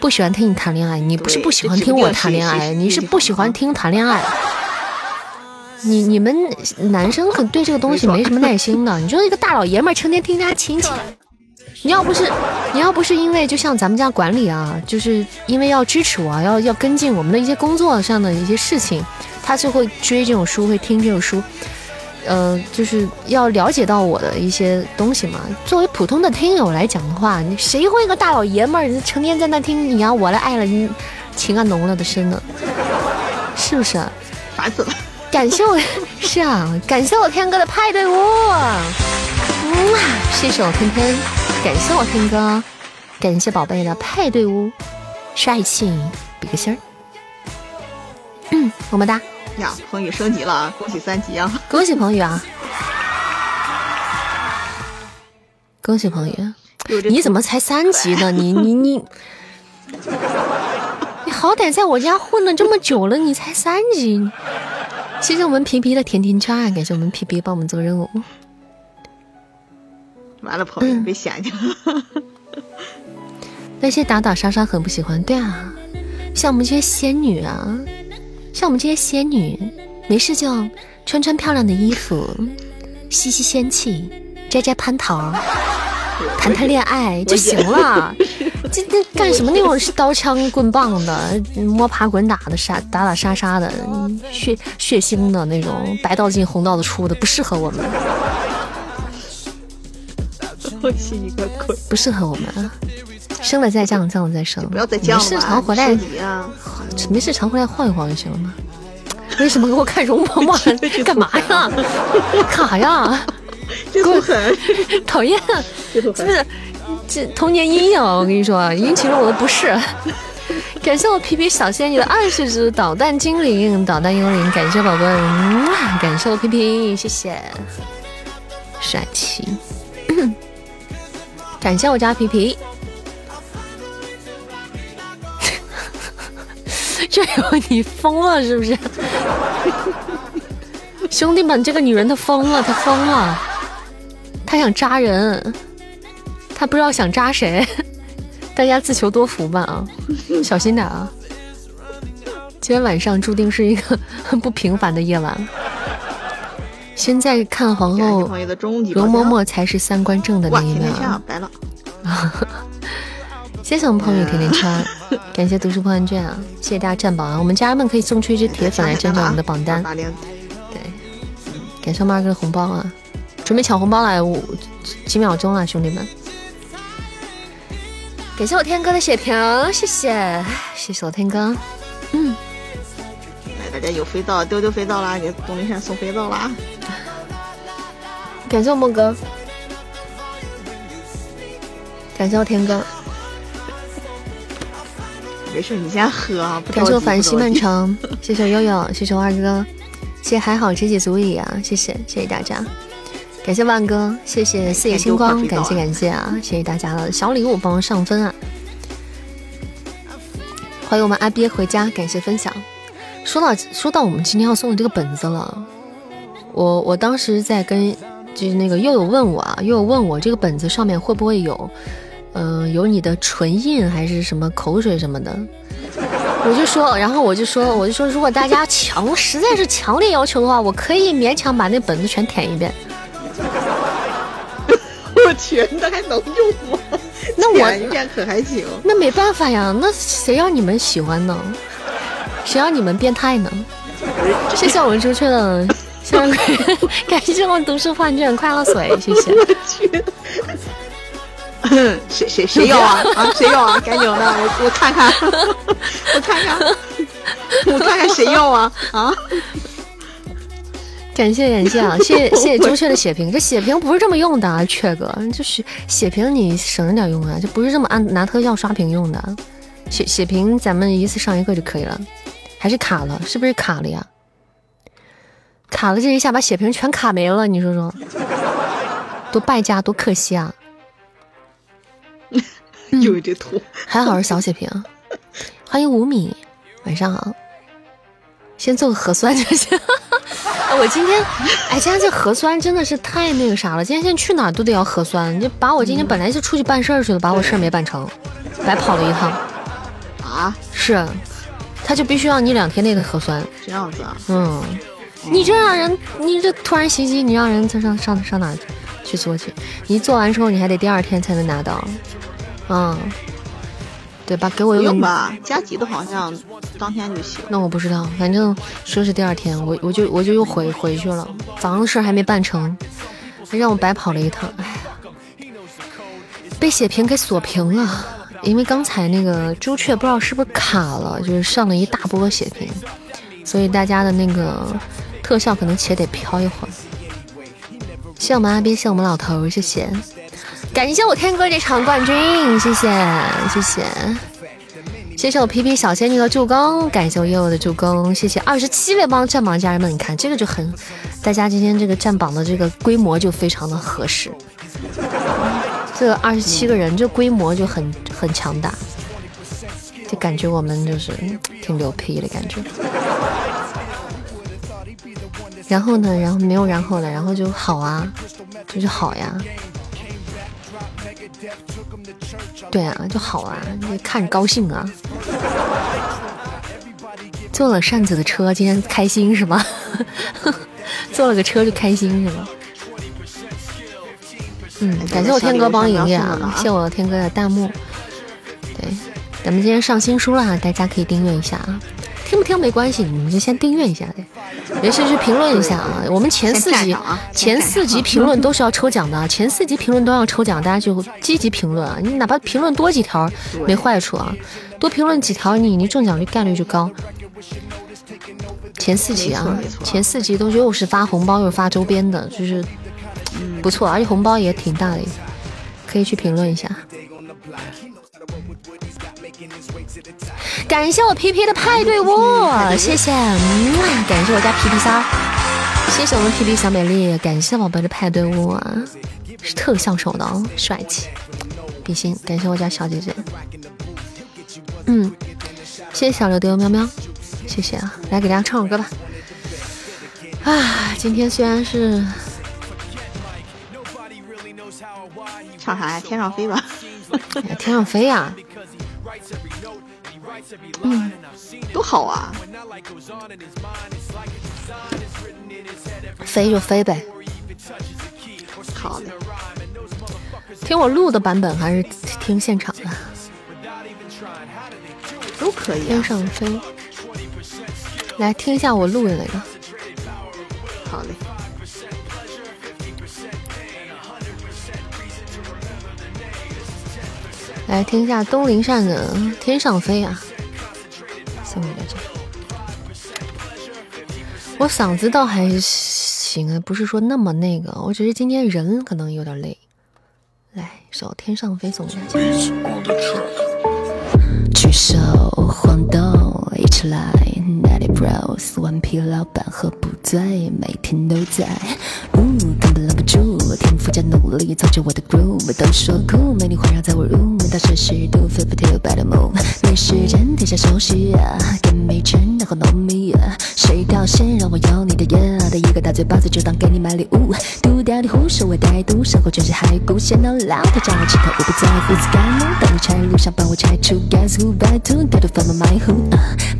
不喜欢听你谈恋爱，你不是不喜欢听我谈恋爱，你是不喜欢听谈恋爱。你你们男生可对这个东西没什么耐心的。你就一个大老爷们儿，成天听人家亲戚。你要不是你要不是因为就像咱们家管理啊，就是因为要支持我，要要跟进我们的一些工作上的一些事情，他就会追这种书，会听这种书。呃，就是要了解到我的一些东西嘛。作为普通的听友来讲的话，你谁会一个大老爷们儿成天在那听你啊，我来爱了你，情啊浓了的深呢？是不是？烦死了！感谢我，是啊，感谢我天哥的派对屋，嗯啊，谢谢我天天，感谢我天哥，感谢宝贝的派对屋，帅气，比个心儿，嗯，么么哒。呀，彭宇升级了啊！恭喜三级啊！恭喜彭宇啊！恭喜彭宇！你怎么才三级呢？你你你，你好歹在我家混了这么久了，你才三级？谢谢我们皮皮的甜甜圈，感谢我们皮皮帮我们做任务。完了，朋友别嫌弃了。那些打打杀杀很不喜欢，对啊，像我们这些仙女啊。像我们这些仙女，没事就穿穿漂亮的衣服，吸吸仙气，摘摘蟠桃，谈谈恋爱就行了。这这干什么那种是刀枪棍棒的，摸爬滚打的杀打打杀杀的，血血腥的那种，白道进红道子出的，不适合我们。我信你个鬼！不适合我们。升了再降，降了再升。不要再降了，没事常回来，啊！没事常回来晃一晃就行了嘛。为什么给我看容嬷嬷？干嘛呀？干啥呀？这么狠，讨厌！是不是这童年阴影，我跟你说，引起了我的不适。感谢我皮皮小仙女的二十只导弹精灵、导弹幽灵，感谢宝贝，感谢我皮皮，谢谢，帅气，感谢我家皮皮。这有你疯了是不是？兄弟们，这个女人她疯了，她疯了，她想扎人，她不知道想扎谁，大家自求多福吧啊，小心点啊！今天晚上注定是一个很不平凡的夜晚。现在看皇后容嬷嬷才是三观正的那一面啊！白了。谢谢我们朋友甜甜圈，感谢读书破万卷啊！谢谢大家占榜啊！我们家人们可以送出一只铁粉来占占我们的榜单。对，感谢二哥的红包啊！准备抢红包了，五几秒钟了，兄弟们！感谢我天哥的血瓶，谢谢，谢谢我天哥。嗯，来，大家有肥皂，丢丢肥皂啦，给东林山送肥皂啦！感谢我梦哥，感谢我天哥。没事，你先喝啊！感谢我繁星漫长，谢谢悠悠，谢谢我二哥，谢谢还好知己足矣啊！谢谢，谢谢大家，感谢万哥，谢谢四野星光，感谢感谢啊！谢谢大家的小礼物，帮我上分啊！欢迎我们阿鳖回家，感谢分享。说到说到我们今天要送的这个本子了，我我当时在跟就是那个悠悠问我啊，悠悠问我这个本子上面会不会有。嗯，有你的唇印还是什么口水什么的，我就说，然后我就说，我就说，如果大家强实在是强烈要求的话，我可以勉强把那本子全舔一遍。我去，那还能用吗？那我一遍可还行？那没办法呀，那谁让你们喜欢呢？谁让你们变态呢？谢谢我们朱雀的向日葵，感谢我们读书幻卷快乐水，谢谢。我去。谁谁谁要啊啊！谁要啊？赶紧的，我我看看，我看看，我看看谁要啊啊！感谢感谢啊！谢谢谢谢朱雀的血瓶，这血瓶不是这么用的，啊，雀哥，这血血瓶你省着点用啊，这不是这么按拿特效刷屏用的。血血瓶咱们一次上一个就可以了，还是卡了？是不是卡了呀？卡了这一下把血瓶全卡没了，你说说，多败家多可惜啊！有这图，还好是小血瓶。欢迎五米，晚上好。先做个核酸就行。我今天，哎，今天这核酸真的是太那个啥了。今天现在去哪儿都得要核酸，就把我今天本来就出去办事儿去了，把我事儿没办成，白跑了一趟。啊？是，他就必须要你两天内的核酸。这样子啊？嗯。你这让人，你这突然袭击，你让人上上上上哪去做去？你做完之后，你还得第二天才能拿到。嗯，对吧？给我用吧，加急的好像当天就行。那我不知道，反正说是第二天，我我就我就又回回去了。早上的事还没办成，还让我白跑了一趟。哎呀，被血瓶给锁屏了，因为刚才那个朱雀不知道是不是卡了，就是上了一大波血瓶，所以大家的那个特效可能且得飘一会儿。谢我们阿斌，谢我们老头，谢谢。感谢我天哥这场冠军，谢谢谢谢，谢谢我皮皮小仙女的助攻，感谢我悠悠的助攻，谢谢二十七位帮占榜家人们，你看这个就很，大家今天这个占榜的这个规模就非常的合适，这二十七个人这规模就很很强大，就感觉我们就是挺牛批的感觉。然后呢，然后没有然后了，然后就好啊，就是好呀。对啊，就好啊，你看着高兴啊。坐了扇子的车，今天开心是吗？坐了个车就开心是吗？嗯，感谢我天哥帮营业啊，谢我天哥的弹幕。对，咱们今天上新书了，大家可以订阅一下啊。听不听没关系，你们就先订阅一下呗，没事去评论一下啊。我们前四集、前四集评论都是要抽奖的，前四集评论都要抽奖，大家就积极评论啊。你哪怕评论多几条没坏处啊，多评论几条，你你中奖率概率就高。前四集啊，前四集都又是发红包又是发周边的，就是不错，而且红包也挺大的，可以去评论一下。感谢我皮皮的派对屋，谢谢，感谢我家皮皮三，谢谢我们皮皮小美丽，感谢宝贝的派对屋啊，是特效手的哦，帅气，比心，感谢我家小姐姐，嗯，谢谢小刘丢喵喵，谢谢啊，来给大家唱首歌吧，啊，今天虽然是唱啥呀？天上飞吧，天上飞呀。嗯，多好啊！飞就飞呗。好的。听我录的版本还是听现场的？都可以。天上飞。来听一下我录的那个。好嘞。来听一下东林善的《天上飞》啊，我嗓子倒还行，不是说那么那个，我只是今天人可能有点累。来，首《天上飞》送给大家。举手晃动，一起来。Natty Bros，顽皮老板喝不醉，每天都在。不住，天赋加努力造就我的 groove。都说酷，美女环绕在我 room，大摄氏度 fifty two by the moon。没时间停下休息，Give me ten，然后 know me。谁掉线让我咬你的牙，的一个大嘴巴子就当给你买礼物。丢掉你胡说我歹毒，身后全是骸骨，先到老太叫我起头，我不在乎。干路，当你拆路上帮我拆除。Guess who by two，态度分门埋户。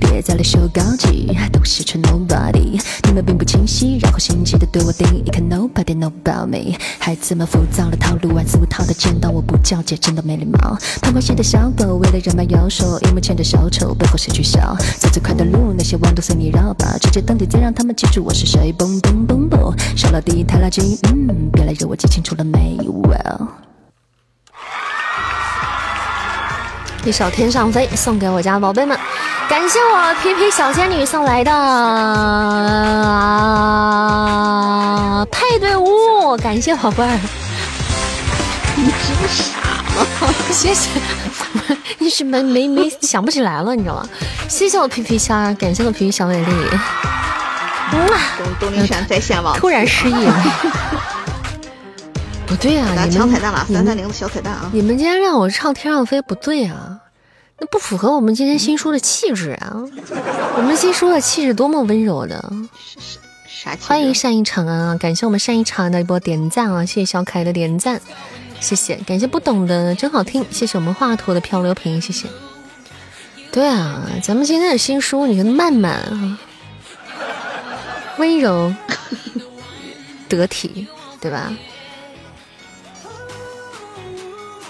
别再来秀高级，都是纯 nobody。你们并不清晰，然后心急的对我定义，看 nobody。know about me，孩子们浮躁的套路，玩俗套的见到我不叫姐，真的没礼貌。旁观线的小狗，为了人脉摇手，荧幕前的小丑，背后谁去笑？走最快的路，那些弯都随你绕吧，直接登顶，再让他们记住我是谁。嘣嘣嘣嘣，上了第一台垃圾，嗯，别来惹我，记清楚了没？Well，一首《天上飞》送给我家宝贝们。感谢我皮皮小仙女送来的啊派对屋，感谢宝贝儿。你真傻吗？谢谢，一时没没没想不起来了，你知道吗？谢谢我皮皮虾，感谢我皮皮小美丽。哇，东林山在线网突然失忆了。不对啊，你们抢彩蛋了，三三零的小彩蛋啊！你们今天让我唱《天上飞》，不对啊。那不符合我们今天新书的气质啊！我们新书的气质多么温柔的，欢迎善意长安啊！感谢我们善意长安的一波点赞啊！谢谢小可爱的点赞，谢谢！感谢不懂的真好听，谢谢我们华佗的漂流瓶，谢谢。对啊，咱们今天的新书，你看慢慢啊，温柔 得体，对吧？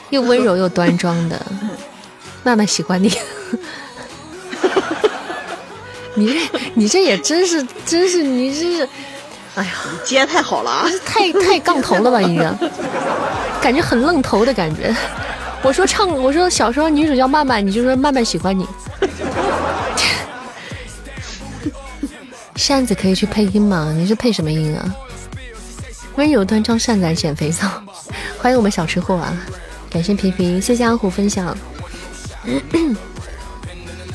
又温柔又端庄的。慢慢喜欢你，你这你这也真是真是你这是，哎呀，接太好了，太太杠头了吧？你这感觉很愣头的感觉。我说唱，我说小时候女主叫曼曼，你就说曼曼喜欢你。扇子可以去配音吗？你是配什么音啊？温柔端庄善哉减肥皂，欢迎我们小吃货啊！感谢皮皮，谢谢阿虎分享。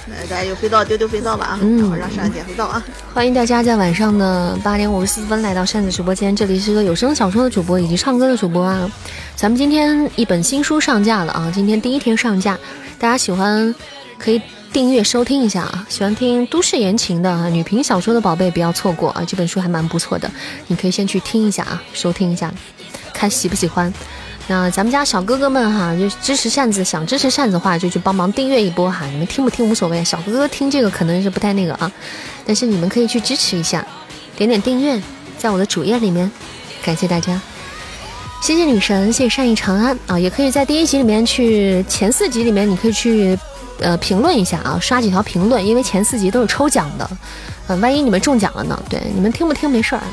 来，大家有肥皂丢丢肥皂吧啊！嗯，让扇子捡肥皂啊！欢迎大家在晚上的八点五十四分来到扇子直播间，这里是个有声小说的主播以及唱歌的主播啊。咱们今天一本新书上架了啊，今天第一天上架，大家喜欢可以订阅收听一下啊。喜欢听都市言情的女频小说的宝贝不要错过啊，这本书还蛮不错的，你可以先去听一下啊，收听一下，看喜不喜欢。那咱们家小哥哥们哈，就支持扇子，想支持扇子的话，就去帮忙订阅一波哈。你们听不听无所谓，小哥哥听这个可能是不太那个啊，但是你们可以去支持一下，点点订阅，在我的主页里面，感谢大家，谢谢女神，谢谢善意长安啊，也可以在第一集里面去前四集里面，你可以去呃评论一下啊，刷几条评论，因为前四集都是抽奖的，呃，万一你们中奖了呢？对，你们听不听没事儿。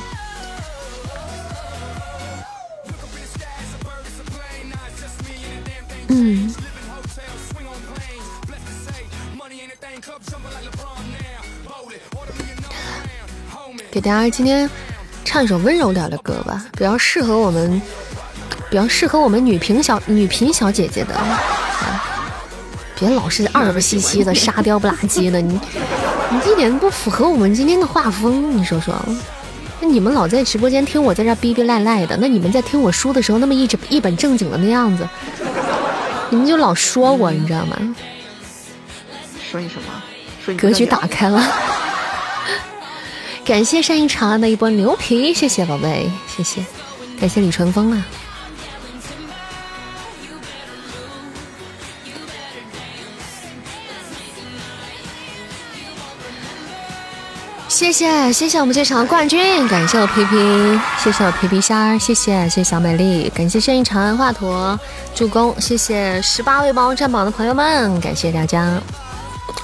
嗯，给大家今天唱一首温柔点的歌吧，比较适合我们，比较适合我们女频小女频小姐姐的。别老是二不兮兮的、沙雕不拉几的，你你一点都不符合我们今天的画风，你说说？那你们老在直播间听我在这逼逼赖赖的，那你们在听我书的时候那么一直一本正经的那样子，你们就老说我，你知道吗？说你什么？说你格局打开了。感谢善意长安的一波牛皮，谢谢宝贝，谢谢，感谢李淳风啊。谢谢谢谢我们这场冠军，感谢我皮皮，谢谢我皮皮虾儿，谢谢谢谢小美丽，感谢圣一长安华佗助攻，谢谢十八位帮我占榜的朋友们，感谢大家。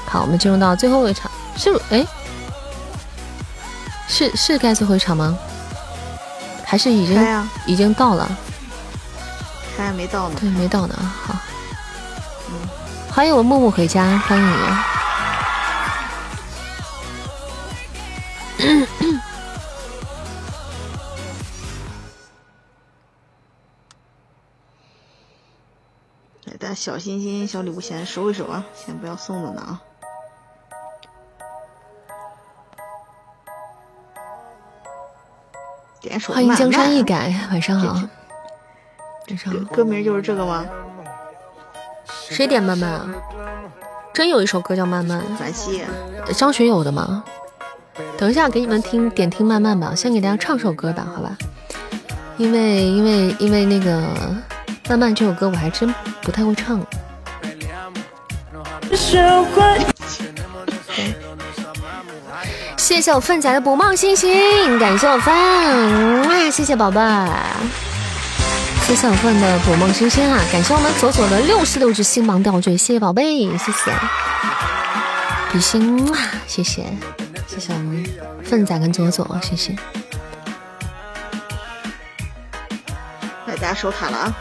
好，我们进入到最后一场，是哎，是是该最后一场吗？还是已经已经到了？还没到呢。对，没到呢。好，嗯，欢迎我木木回家，欢迎你。来，大家小心心、小礼物先收一收啊，先不要送了呢啊。点首欢迎江山易改，晚上好。晚上好。歌名就是这个吗？谁点慢慢啊？真有一首歌叫《慢慢》，陕西张学友的吗？等一下给你们听点听慢慢吧，先给大家唱首歌吧，好吧？因为因为因为那个慢慢这首歌我还真不太会唱。谢谢我范仔的捕梦星星，感谢我范，哇，谢谢宝贝儿，谢谢我范的捕梦星星啊，感谢我们左左的六十六只星芒吊坠，谢谢宝贝，谢谢，比心哇，谢谢。谢谢我们奋仔跟左左，谢谢。来，大家收塔了啊！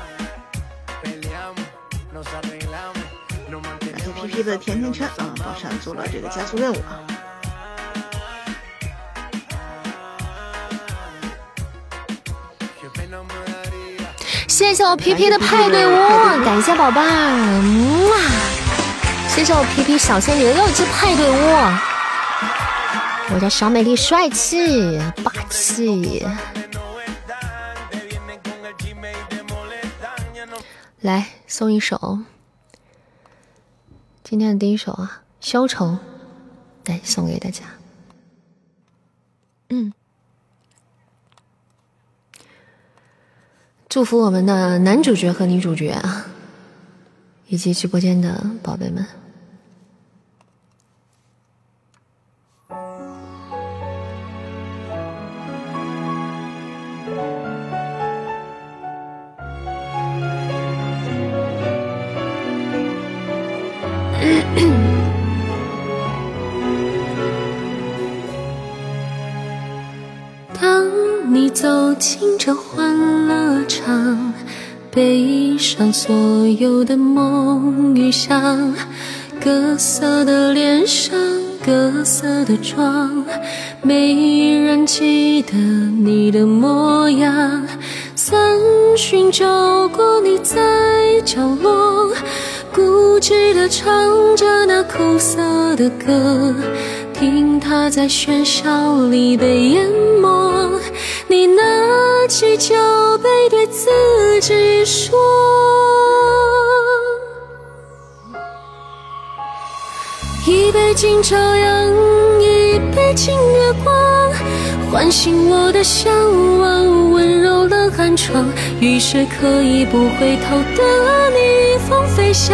感谢皮皮的甜甜圈啊，宝山做了这个加速任务啊！谢谢我皮皮的派对屋，感谢宝贝儿，哇！谢谢我皮皮小仙女的又一只派对屋。我叫小美丽，帅气霸气。来送一首，今天的第一首啊，《消愁》，来送给大家。嗯，祝福我们的男主角和女主角啊，以及直播间的宝贝们。走进这欢乐场，背上所有的梦与想，各色的脸上，各色的妆，没人记得你的模样。三巡走过，你在角落，固执的唱着那苦涩的歌。听它在喧嚣里被淹没，你拿起酒杯对自己说：一杯敬朝阳，一杯敬月光，唤醒我的向往，温柔了寒窗，于是可以不回头的逆风飞翔。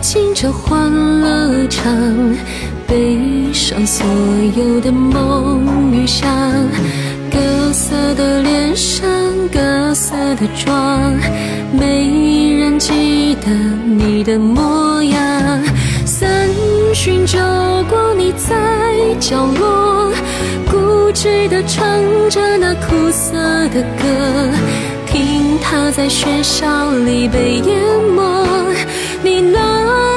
进这欢乐场，背上所有的梦与想，各色的脸上，各色的妆，没人记得你的模样。三巡酒过，你在角落，固执地唱着那苦涩的歌。听他在喧嚣里被淹没，你那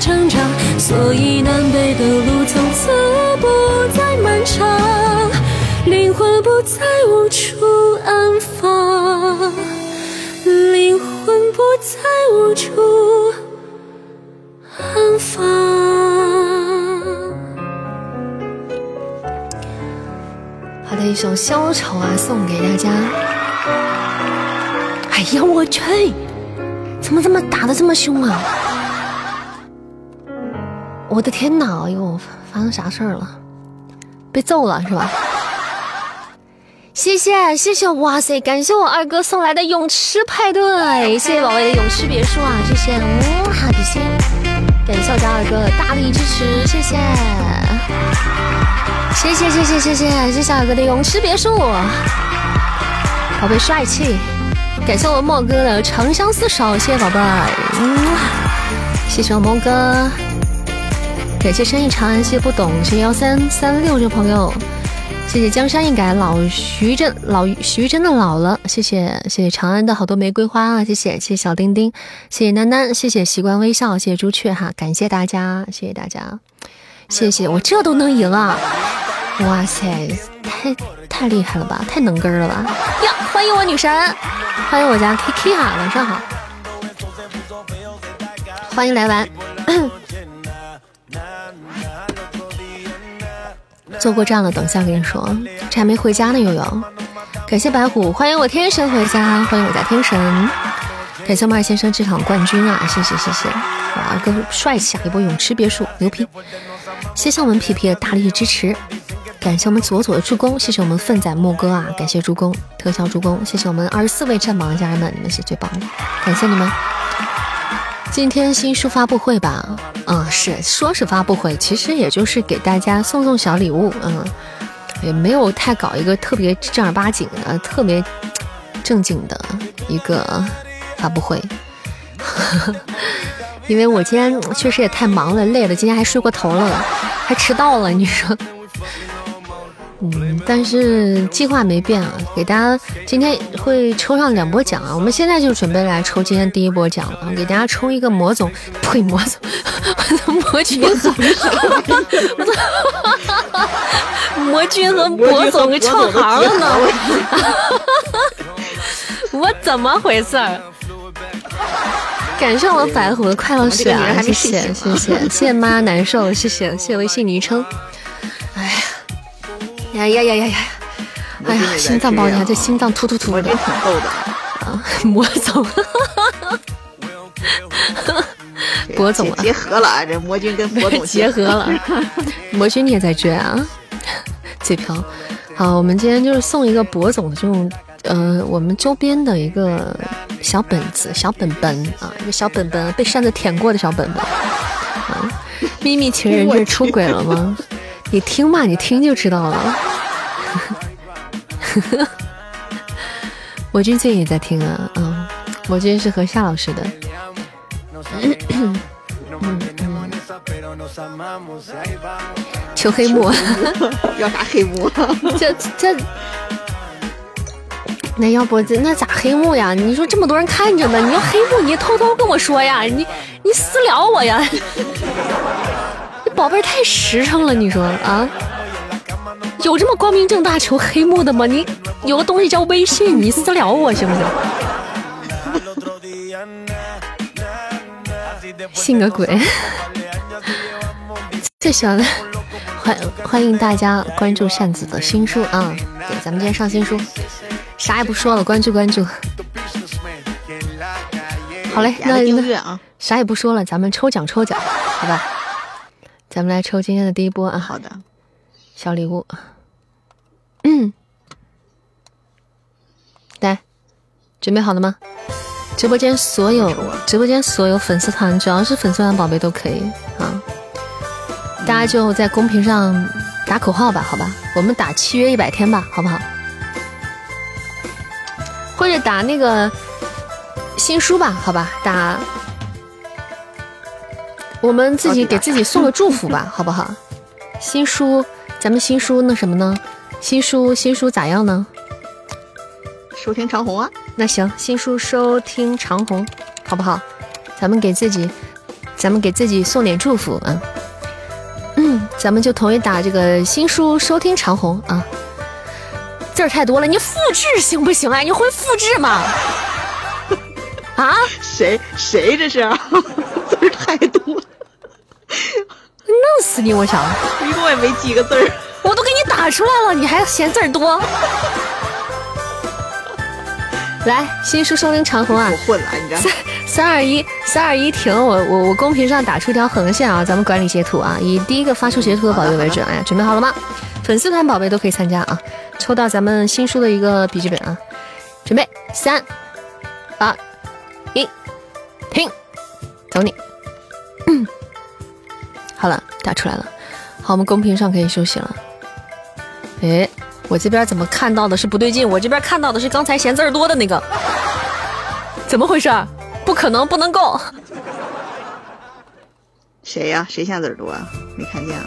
成长。所以南北的路从此不再漫长，灵魂不再无处安放，灵魂不再无处安放。好的一首《消愁》啊，送给大家。哎呀，我去！怎么这么打的这么凶啊？我的天哪！哎呦，发生啥事儿了？被揍了是吧？谢谢谢谢，哇塞！感谢我二哥送来的泳池派对，谢谢宝贝的泳池别墅啊，谢谢，哇，比心！感谢我家二哥的大力支持，谢谢，谢谢谢谢谢谢谢谢二哥的泳池别墅，宝贝帅气！感谢我莫哥的长相厮守，谢谢宝贝，嗯，谢谢我莫哥。感谢生意长安，谢谢不懂，谢幺三三六这朋友，谢谢江山易改，老徐真老徐真的老了，谢谢谢谢长安的好多玫瑰花啊，谢谢谢谢小丁丁，谢谢囡囡，谢谢习惯微笑，谢谢朱雀哈，感谢大家，谢谢大家，谢谢我这都能赢啊，哇塞，太太厉害了吧，太能根了吧呀！欢迎我女神，欢迎我家 Kiki 哈，晚上好，欢迎来玩。坐过站了，等下跟你说，这还没回家呢，悠悠。感谢白虎，欢迎我天神回家，欢迎我家天神。感谢我们二先生这场冠军啊，谢谢谢谢，哇，更帅气啊，一波泳池别墅，牛批！谢谢我们皮皮的大力支持，感谢我们左左的助攻，谢谢我们奋仔莫哥啊，感谢助攻，特效助攻，谢谢我们二十四位战榜的家人们，你们是最棒的，感谢你们。今天新书发布会吧，嗯，是说是发布会，其实也就是给大家送送小礼物，嗯，也没有太搞一个特别正儿八经的、特别正经的一个发布会，因为我今天确实也太忙了，累了，今天还睡过头了，还迟到了，你说。嗯，但是计划没变啊，给大家今天会抽上两波奖啊，我们现在就准备来抽今天第一波奖了，给大家抽一个魔总，呸，魔总，魔君和魔君和魔总给串行了呢，我怎么回事儿？感谢我白虎的快乐水啊，谢谢谢谢谢谢妈难受，谢谢谢谢微信昵称，哎呀。呀呀呀呀呀！哎呀，心脏爆炸，这心脏突突突的，挺逗的啊！魔总，博总啊，结合了啊！这魔君跟博总 结合了，魔君你也在追啊？嘴瓢。好，我们今天就是送一个博总的这种，呃，我们周边的一个小本子、小本本啊，一个小本本被扇子舔过的小本本啊。秘密情人这是出轨了吗？你听嘛，你听就知道了。我君最近也在听啊，嗯，我君是和夏老师的。求黑幕，要啥黑幕？这这，那要不这那咋黑幕呀？你说这么多人看着呢，你要黑幕，你偷偷跟我说呀，你你私聊我呀？这宝贝儿太实诚了，你说啊？有这么光明正大求黑幕的吗？你有个东西叫微信，你私聊我行不行？信个鬼！最喜欢的，欢欢迎大家关注扇子的新书啊！对，咱们今天上新书，啥也不说了，关注关注。好嘞，那那啊，啥也不说了，咱们抽奖抽奖，好吧？咱们来抽今天的第一波啊！好的，小礼物。嗯，来，准备好了吗？直播间所有直播间所有粉丝团，只要是粉丝团宝贝都可以啊！大家就在公屏上打口号吧，好吧？我们打契约一百天吧，好不好？或者打那个新书吧，好吧？打我们自己给自己送个祝福吧，好不好？新书，咱们新书那什么呢？新书新书咋样呢？收听长虹啊！那行，新书收听长虹，好不好？咱们给自己，咱们给自己送点祝福啊！嗯，咱们就同意打这个新书收听长虹啊！字儿太多了，你复制行不行啊？你会复制吗？啊？谁谁这是？太多，弄死你！我想，一共也没几个字儿，我都给你打出来了，你还嫌字儿多？来，新书收听长虹啊！我混了，你知道？三三二一，三二一停！我我我公屏上打出一条横线啊，咱们管理截图啊，以第一个发出截图的宝贝为准。哎，准备好了吗？粉丝团宝贝都可以参加啊！抽到咱们新书的一个笔记本啊！准备，三二一，停！走你！嗯，好了，打出来了。好，我们公屏上可以休息了。哎。我这边怎么看到的是不对劲？我这边看到的是刚才嫌字儿多的那个，怎么回事？不可能，不能够。谁呀？谁嫌字儿多？没看见啊。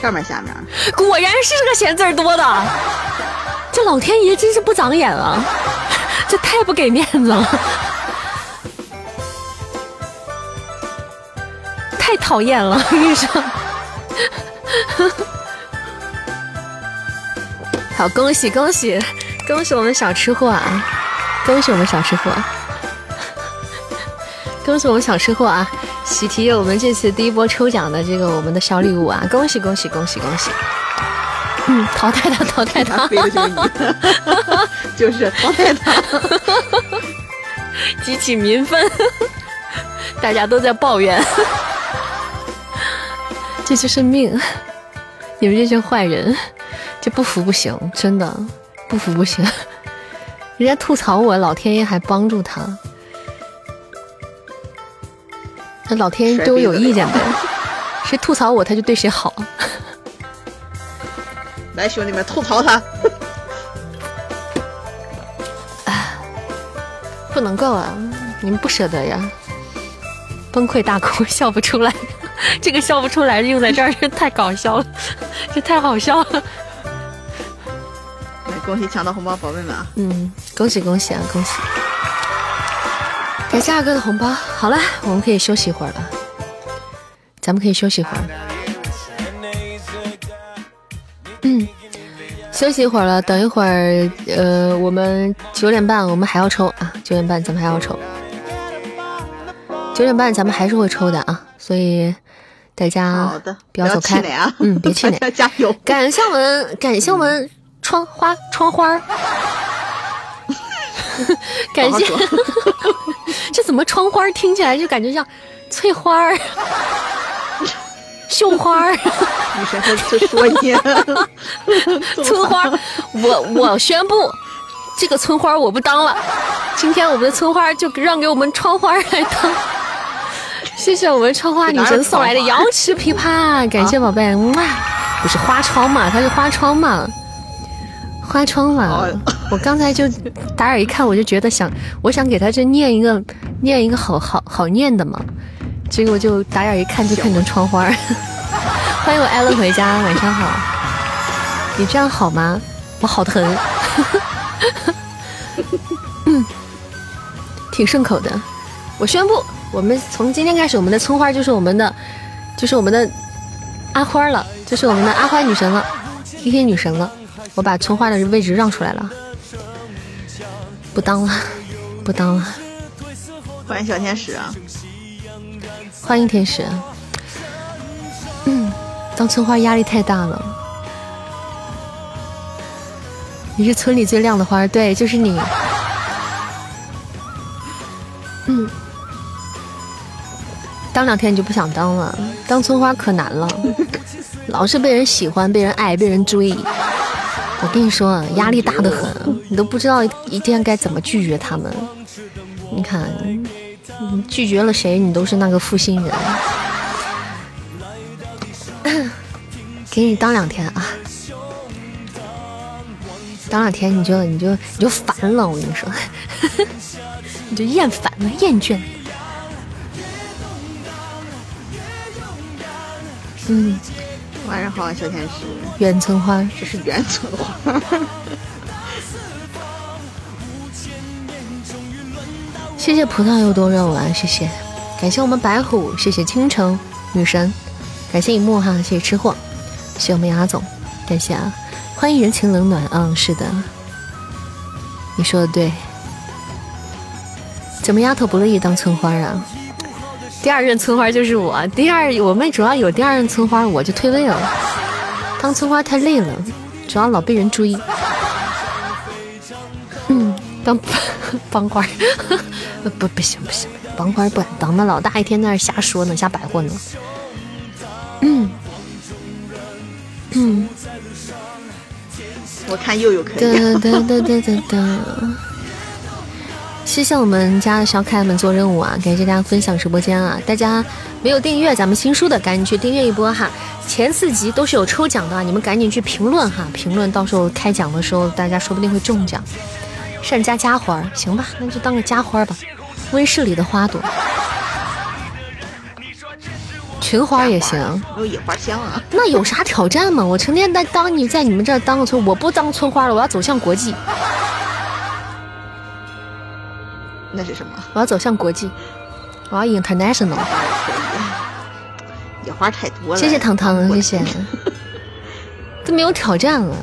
上面下面。果然是个嫌字儿多的。这老天爷真是不长眼啊！这太不给面子了，太讨厌了！我跟你说。好，恭喜恭喜恭喜我们小吃货啊！恭喜我们小吃货，恭喜我们小吃货啊！喜提我们这次第一波抽奖的这个我们的小礼物啊！恭喜恭喜恭喜恭喜！嗯，淘汰他，淘汰他，就是淘汰他，激起民愤，大家都在抱怨，这就是命，你们这些坏人。这不服不行，真的不服不行。人家吐槽我，老天爷还帮助他，那老天爷对我有意见呗？谁吐槽我，他就对谁好。来，兄弟们吐槽他！不能够啊！你们不舍得呀？崩溃大哭，笑不出来。这个笑不出来用在这儿，太搞笑了，这太好笑了。恭喜抢到红包，宝贝们啊！嗯，恭喜恭喜啊，恭喜！感谢二哥的红包。好了，我们可以休息一会儿了，咱们可以休息一会儿。嗯，休息一会儿了，等一会儿，呃，我们九点半我们还要抽啊，九点半咱们还要抽，九点半咱们还是会抽的啊，所以大家好的不要走开啊，嗯，别气馁，加油！感谢我们，感谢我们。窗花窗花儿，感谢。这怎么窗花听起来就感觉像翠花儿、绣花儿？你先说说你。村花，我我宣布，这个村花我不当了。今天我们的村花就让给我们窗花来当。谢谢我们窗花女神送来的瑶池琵琶，感谢宝贝。哇，不是花窗嘛，它是花窗嘛。花窗嘛，我刚才就打耳一看，我就觉得想，我想给他这念一个，念一个好好好念的嘛，结果就打眼一看就看成窗花。欢迎我艾伦回家，晚上好。你这样好吗？我好疼。嗯，挺顺口的。我宣布，我们从今天开始，我们的葱花就是我们的，就是我们的阿花了，就是我们的阿花女神了，K K 女神了。我把葱花的位置让出来了，不当了，不当了。欢迎小天使啊！欢迎天使。嗯，当村花压力太大了。你是村里最靓的花，对，就是你。嗯，当两天你就不想当了。当村花可难了，老是被人喜欢、被人爱、被人追。我跟你说，压力大的很，你都不知道一天该怎么拒绝他们。你看，你拒绝了谁，你都是那个负心人。给你当两天啊，当两天你就你就你就烦了，我跟你说，你就厌烦了，厌倦。嗯，晚上好，小天使。远村花，这是远村花。谢谢葡萄又多肉啊，谢谢，感谢我们白虎，谢谢倾城女神，感谢一幕哈，谢谢吃货，谢谢我们牙总，感谢啊，欢迎人情冷暖，嗯，是的，你说的对，怎么丫头不乐意当村花啊？第二任村花就是我，第二我们主要有第二任村花，我就退位了，当村花太累了，主要老被人追，嗯，当 帮花。不不行不行，帮花不敢当，那老大一天在那瞎说呢，瞎白活呢。嗯嗯，我看又有可以。哒哒哒哒哒哒。谢谢我们家的小可爱们做任务啊！感谢大家分享直播间啊！大家没有订阅咱们新书的，赶紧去订阅一波哈！前四集都是有抽奖的，你们赶紧去评论哈！评论到时候开奖的时候，大家说不定会中奖。善加家花，行吧，那就当个家花吧。温室里的花朵，群花也行。有野花香啊。那有啥挑战吗？我成天在当你在你们这儿当个村，我不当村花了，我要走向国际。那是什么？我要走向国际，我要 international。野花太多了。谢谢糖糖，谢谢。都没有挑战了。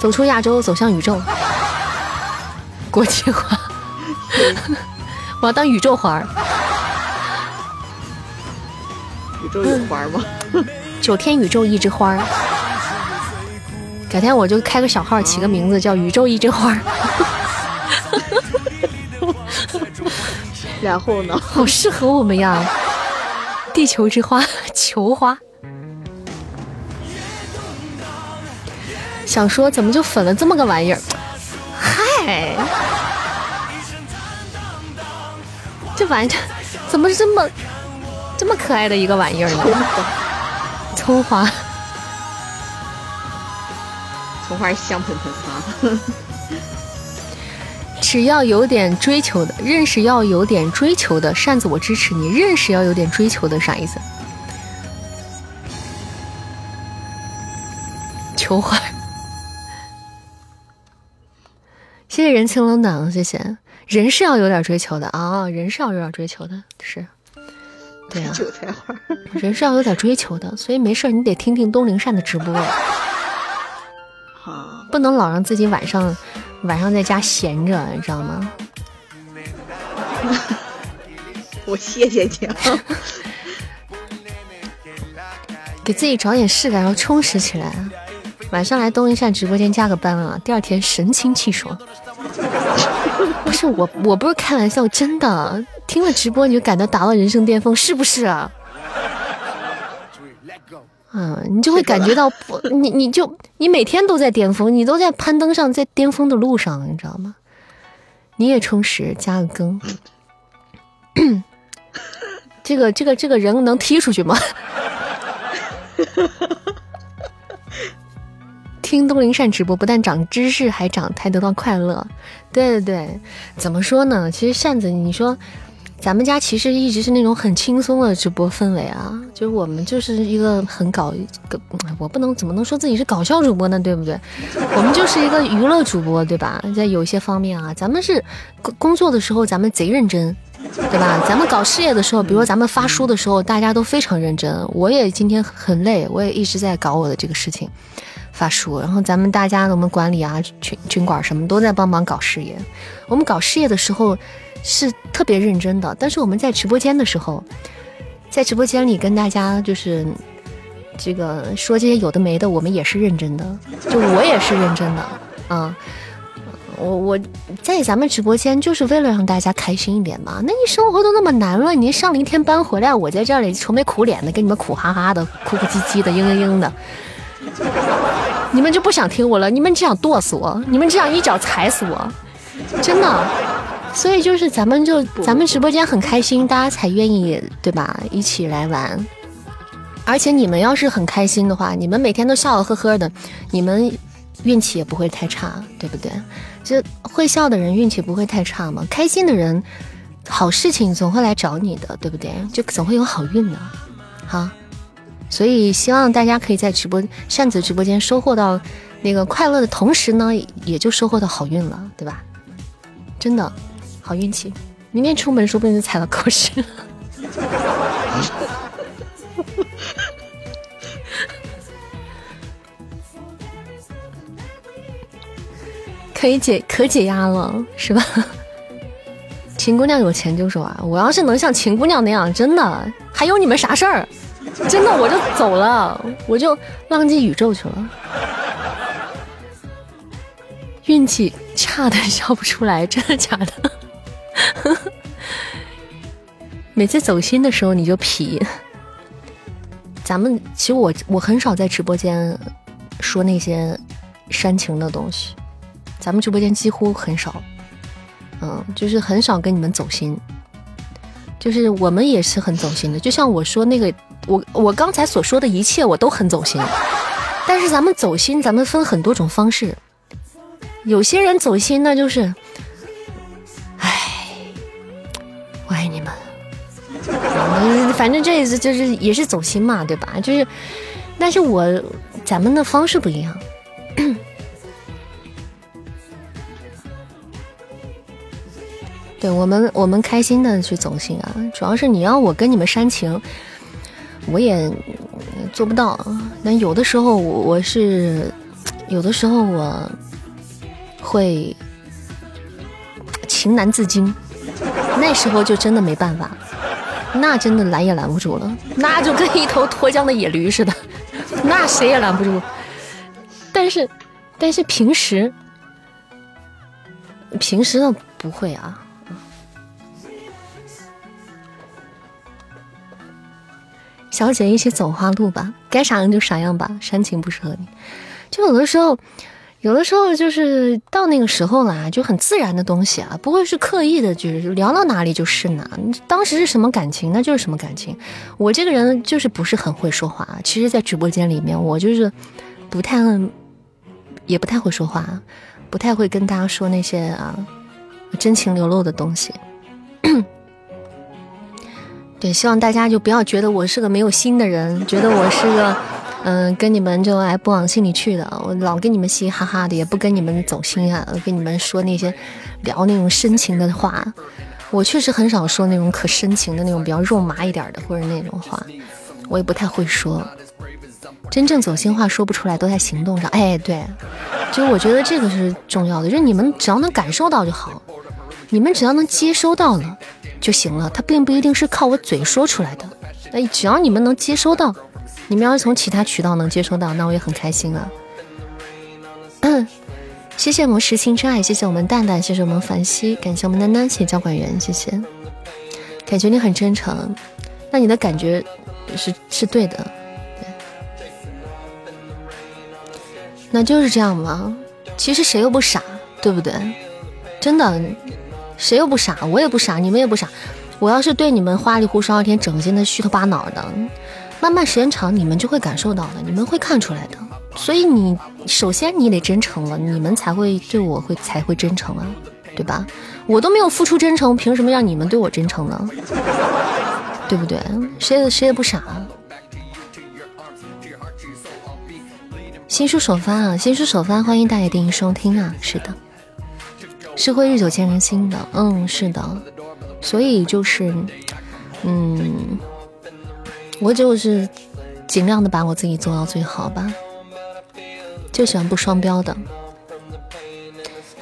走出亚洲，走向宇宙。国际化，我要当宇宙花儿。宇宙有花吗？九天宇宙一枝花儿。改天我就开个小号，起个名字叫宇宙一枝花。然后呢？好适合我们呀！地球之花，球花。想说怎么就粉了这么个玩意儿？嗨，这玩意儿怎么这么这么可爱的一个玩意儿呢？葱花，葱花香喷喷啊！只要有点追求的，认识要有点追求的，扇子我支持你。认识要有点追求的，啥意思？球花。谢谢人情冷暖，谢谢人是要有点追求的啊，人是要有点追求的，是，对啊，韭菜花，人是要有点追求的，所以没事你得听听东陵扇的直播，好，不能老让自己晚上晚上在家闲着，你知道吗？我谢谢你，给自己找点事干，然后充实起来。晚上来东一善直播间加个班啊，第二天神清气爽。不是我，我不是开玩笑，真的。听了直播你就感到达到人生巅峰，是不是啊？嗯，你就会感觉到不，你你就你每天都在巅峰，你都在攀登上，在巅峰的路上，你知道吗？你也充实，加个更。这个这个这个人能踢出去吗？听东林善直播，不但长知识，还长还得到快乐。对对对，怎么说呢？其实扇子，你说咱们家其实一直是那种很轻松的直播氛围啊，就是我们就是一个很搞，我不能怎么能说自己是搞笑主播呢？对不对？我们就是一个娱乐主播，对吧？在有些方面啊，咱们是工工作的时候咱们贼认真，对吧？咱们搞事业的时候，比如说咱们发书的时候，大家都非常认真。我也今天很累，我也一直在搞我的这个事情。发书，然后咱们大家我们管理啊、群群管什么都在帮忙搞事业。我们搞事业的时候是特别认真的，但是我们在直播间的时候，在直播间里跟大家就是这个说这些有的没的，我们也是认真的，就我也是认真的啊。我我在咱们直播间就是为了让大家开心一点嘛。那你生活都那么难了，你上了一天班回来，我在这里愁眉苦脸的，跟你们苦哈哈的、哭哭唧唧的、嘤嘤嘤的。你们就不想听我了？你们只想剁死我？你们只想一脚踩死我？真的，所以就是咱们就咱们直播间很开心，大家才愿意对吧？一起来玩。而且你们要是很开心的话，你们每天都笑笑呵呵的，你们运气也不会太差，对不对？就会笑的人运气不会太差嘛。开心的人，好事情总会来找你的，对不对？就总会有好运的，好。所以希望大家可以在直播扇子直播间收获到那个快乐的同时呢，也就收获到好运了，对吧？真的好运气，明天出门说不定就踩到狗屎了。可以解可解压了，是吧？秦姑娘有钱就说啊，我要是能像秦姑娘那样，真的还有你们啥事儿？真的，我就走了，我就浪迹宇宙去了。运气差的笑不出来，真的假的？每次走心的时候你就皮。咱们其实我我很少在直播间说那些煽情的东西，咱们直播间几乎很少，嗯，就是很少跟你们走心。就是我们也是很走心的，就像我说那个。我我刚才所说的一切我都很走心，但是咱们走心，咱们分很多种方式。有些人走心那就是，反正这一次就是也是走心嘛，对吧？就是，但是我咱们的方式不一样。对我们，我们开心的去走心啊，主要是你要我跟你们煽情。我也做不到，那有的时候我我是，有的时候我会情难自禁，那时候就真的没办法，那真的拦也拦不住了，那就跟一头脱缰的野驴似的，那谁也拦不住。但是，但是平时，平时倒不会啊。小姐一起走花路吧，该啥样就啥样吧，煽情不适合你。就有的时候，有的时候就是到那个时候了，就很自然的东西啊，不会是刻意的，就是聊到哪里就是哪。当时是什么感情，那就是什么感情。我这个人就是不是很会说话，其实，在直播间里面，我就是不太，也不太会说话，不太会跟大家说那些啊真情流露的东西。对，希望大家就不要觉得我是个没有心的人，觉得我是个，嗯，跟你们就哎不往心里去的，我老跟你们嘻嘻哈哈的，也不跟你们走心啊，跟你们说那些聊那种深情的话，我确实很少说那种可深情的那种比较肉麻一点的或者那种话，我也不太会说，真正走心话说不出来，都在行动上。哎，对，就我觉得这个是重要的，就是你们只要能感受到就好，你们只要能接收到了。就行了，它并不一定是靠我嘴说出来的。那只要你们能接收到，你们要是从其他渠道能接收到，那我也很开心啊。谢谢我们实情真爱，谢谢我们蛋蛋，谢谢我们凡希，感谢我们丹丹，谢谢交管员，谢谢。感觉你很真诚，那你的感觉是是对的，对，那就是这样嘛。其实谁又不傻，对不对？真的。谁又不傻？我也不傻，你们也不傻。我要是对你们花里胡哨一天，整天的虚头巴脑的，慢慢时间长，你们就会感受到的，你们会看出来的。所以你首先你得真诚了，你们才会对我会才会真诚啊，对吧？我都没有付出真诚，凭什么让你们对我真诚呢？对不对？谁也谁也不傻。新书首发啊！新书首发，欢迎大爷电影收听啊！是的，是会日久见人心的。嗯，是的。所以就是，嗯，我就是尽量的把我自己做到最好吧。就喜欢不双标的。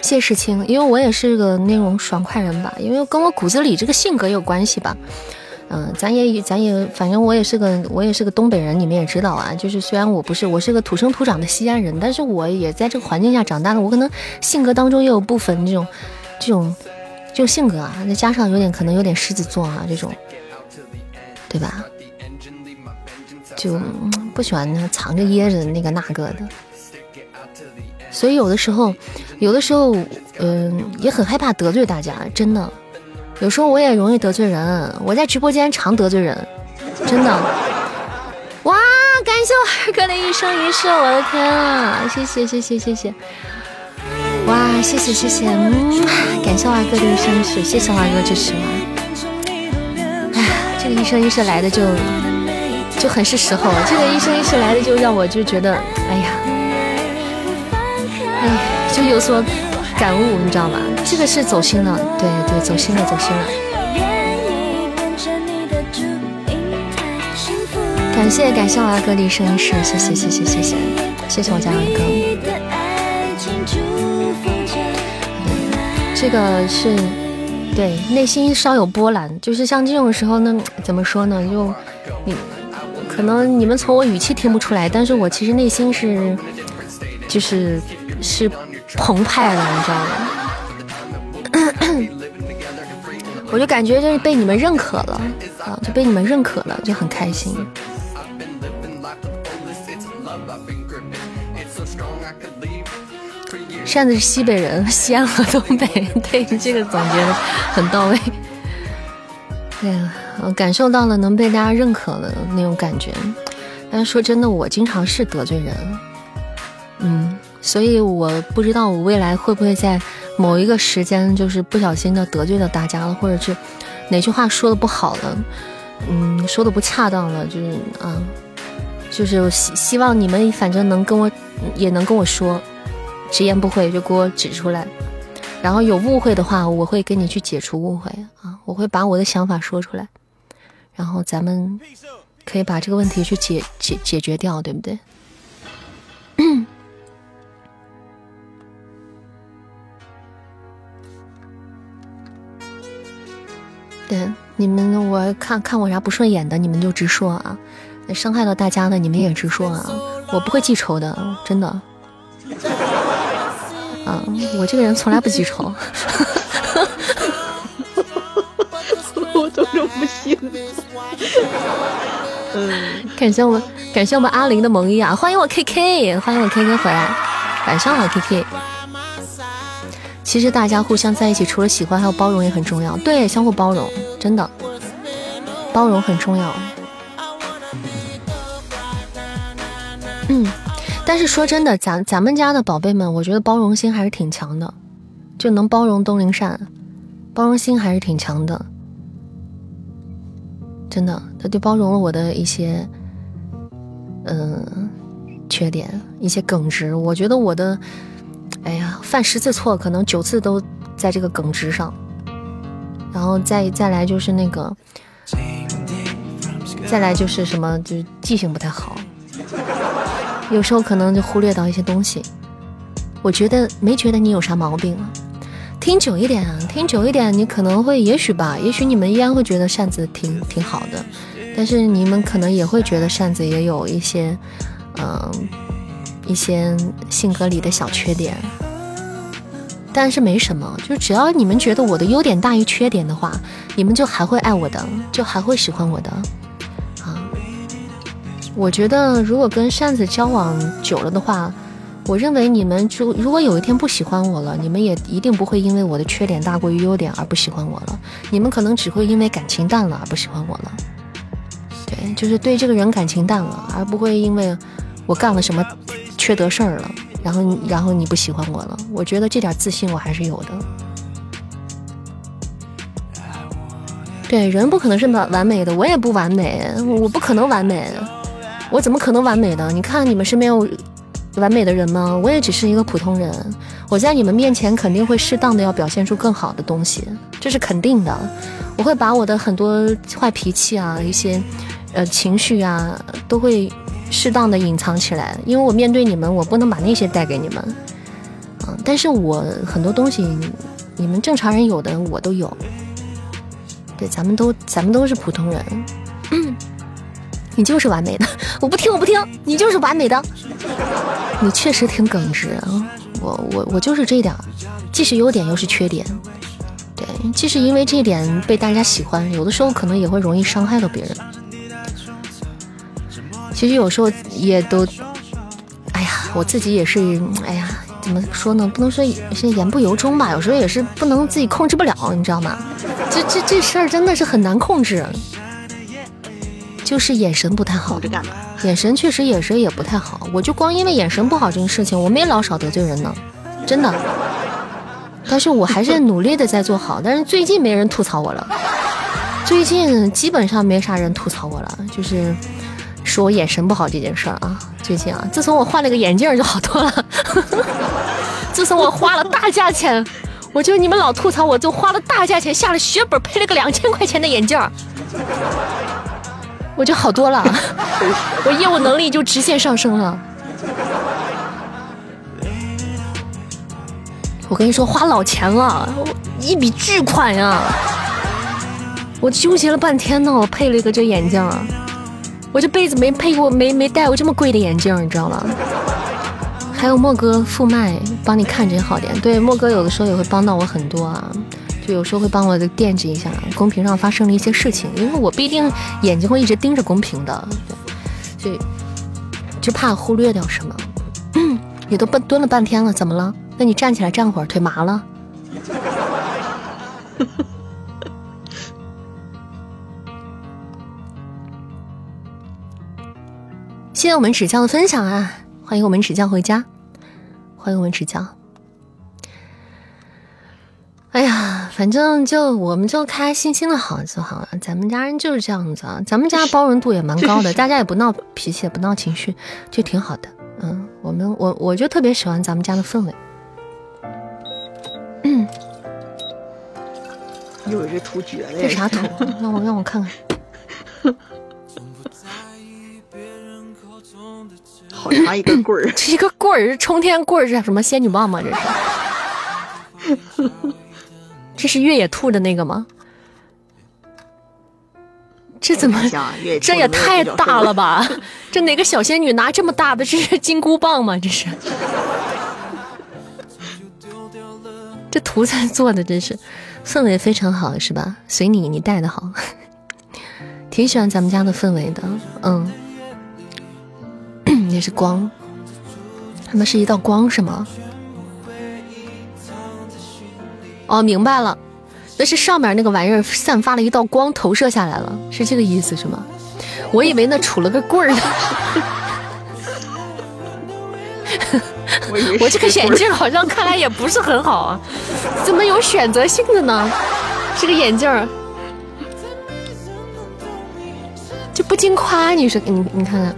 谢世清，因为我也是个那种爽快人吧，因为跟我骨子里这个性格有关系吧。嗯，咱也咱也，反正我也是个我也是个东北人，你们也知道啊。就是虽然我不是我是个土生土长的西安人，但是我也在这个环境下长大的。我可能性格当中也有部分这种这种这种性格啊，再加上有点可能有点狮子座啊这种，对吧？就不喜欢藏着掖着那个那个的。所以有的时候，有的时候，嗯，也很害怕得罪大家，真的。有时候我也容易得罪人，我在直播间常得罪人，真的。哇，感谢我二哥的一生一世，我的天啊！谢谢谢谢谢谢。哇，谢谢谢谢，嗯，感谢我二哥的一生一世，谢谢我二哥支持我。哎呀，这个一生一世来的就就很是时候，这个一生一世来的就让我就觉得，哎呀，哎，就有所。感悟，你知道吗？这个是走心了，对对，走心了，走心了。感谢感谢我二哥的一生一世，谢谢谢谢谢谢谢谢我家二哥。这个是对内心稍有波澜，就是像这种时候呢，怎么说呢？就你可能你们从我语气听不出来，但是我其实内心是就是是。澎湃的，你知道吗？我就感觉就是被你们认可了啊，就被你们认可了，就很开心。扇子是西北人，西安和东北，对这个总结的很到位。对呀，嗯感受到了能被大家认可的那种感觉。但是说真的，我经常是得罪人，嗯。所以我不知道我未来会不会在某一个时间，就是不小心的得罪了大家了，或者是哪句话说的不好了，嗯，说的不恰当了，就是啊，就是希希望你们反正能跟我，也能跟我说，直言不讳就给我指出来，然后有误会的话，我会跟你去解除误会啊，我会把我的想法说出来，然后咱们可以把这个问题去解解解决掉，对不对？对你们，我看看我啥不顺眼的，你们就直说啊！伤害到大家的，你们也直说啊！我不会记仇的，真的。啊，我这个人从来不记仇。我都这么信。嗯，感谢我们，感谢我们阿玲的萌衣啊！欢迎我 K K，欢迎我 K K 回来，晚上好 K K。其实大家互相在一起，除了喜欢，还有包容也很重要。对，相互包容，真的，包容很重要。嗯，但是说真的，咱咱们家的宝贝们，我觉得包容心还是挺强的，就能包容东林善，包容心还是挺强的。真的，他就包容了我的一些，嗯，缺点，一些耿直。我觉得我的。哎呀，犯十次错，可能九次都在这个耿直上，然后再再来就是那个，再来就是什么，就是记性不太好，有时候可能就忽略到一些东西。我觉得没觉得你有啥毛病啊，听久一点啊，听久一点，你可能会，也许吧，也许你们依然会觉得扇子挺挺好的，但是你们可能也会觉得扇子也有一些，嗯。一些性格里的小缺点，但是没什么，就只要你们觉得我的优点大于缺点的话，你们就还会爱我的，就还会喜欢我的啊。我觉得如果跟扇子交往久了的话，我认为你们就如果有一天不喜欢我了，你们也一定不会因为我的缺点大过于优点而不喜欢我了，你们可能只会因为感情淡了而不喜欢我了。对，就是对这个人感情淡了，而不会因为我干了什么。缺德事儿了，然后然后你不喜欢我了。我觉得这点自信我还是有的。对，人不可能是完完美的，我也不完美，我不可能完美，我怎么可能完美的？你看你们身边有完美的人吗？我也只是一个普通人，我在你们面前肯定会适当的要表现出更好的东西，这是肯定的。我会把我的很多坏脾气啊，一些呃情绪啊，都会适当的隐藏起来，因为我面对你们，我不能把那些带给你们，嗯，但是我很多东西，你们正常人有的我都有。对，咱们都咱们都是普通人，你就是完美的，我不听我不听，你就是完美的，你确实挺耿直啊，我我我就是这点，既是优点又是缺点，对，既是因为这点被大家喜欢，有的时候可能也会容易伤害到别人，其实有时候也都，哎呀，我自己也是，哎呀，怎么说呢？不能说是言不由衷吧，有时候也是不能自己控制不了，你知道吗？这这这事儿真的是很难控制，就是眼神不太好。眼神确实眼神也不太好，我就光因为眼神不好这件事情，我没老少得罪人呢，真的。但是我还是努力的在做好，但是最近没人吐槽我了，最近基本上没啥人吐槽我了，就是说我眼神不好这件事儿啊。最近啊，自从我换了个眼镜就好多了，自从我花了大价钱。我就你们老吐槽，我就花了大价钱下了血本配了个两千块钱的眼镜我就好多了，我业务能力就直线上升了。我跟你说，花老钱了，一笔巨款呀！我纠结了半天呢，我配了一个这眼镜我这辈子没配过，没没戴过这么贵的眼镜你知道吗？还有莫哥副麦帮你看着好点，对莫哥有的时候也会帮到我很多啊，就有时候会帮我的惦记一下公屏上发生了一些事情，因为我不一定眼睛会一直盯着公屏的，对，就就怕忽略掉什么。你都蹲蹲了半天了，怎么了？那你站起来站会儿，腿麻了。谢谢我们指教的分享啊！欢迎我们指教回家，欢迎我们指教。哎呀，反正就我们就开开心心的好就好了。咱们家人就是这样子啊，咱们家包容度也蛮高的，大家也不闹脾气，也不闹情绪，就挺好的。嗯，我们我我就特别喜欢咱们家的氛围。嗯，有这图绝了，这啥图？让我让我看看。好长一根棍儿，这一个棍儿是冲天棍儿，是什么仙女棒吗？这是，这是越野兔的那个吗？这怎么？这也太大了吧！这哪个小仙女拿这么大的？这是金箍棒吗？这是？这图才做的真是，氛围非常好，是吧？随你，你带的好，挺喜欢咱们家的氛围的，嗯。也是光，他们是一道光是吗？哦，明白了，那是上面那个玩意儿散发了一道光投射下来了，是这个意思是吗？我以为那杵了个棍儿呢。我这个眼镜好像看来也不是很好啊，怎么有选择性的呢？这个眼镜儿就不经夸，你说你你看看。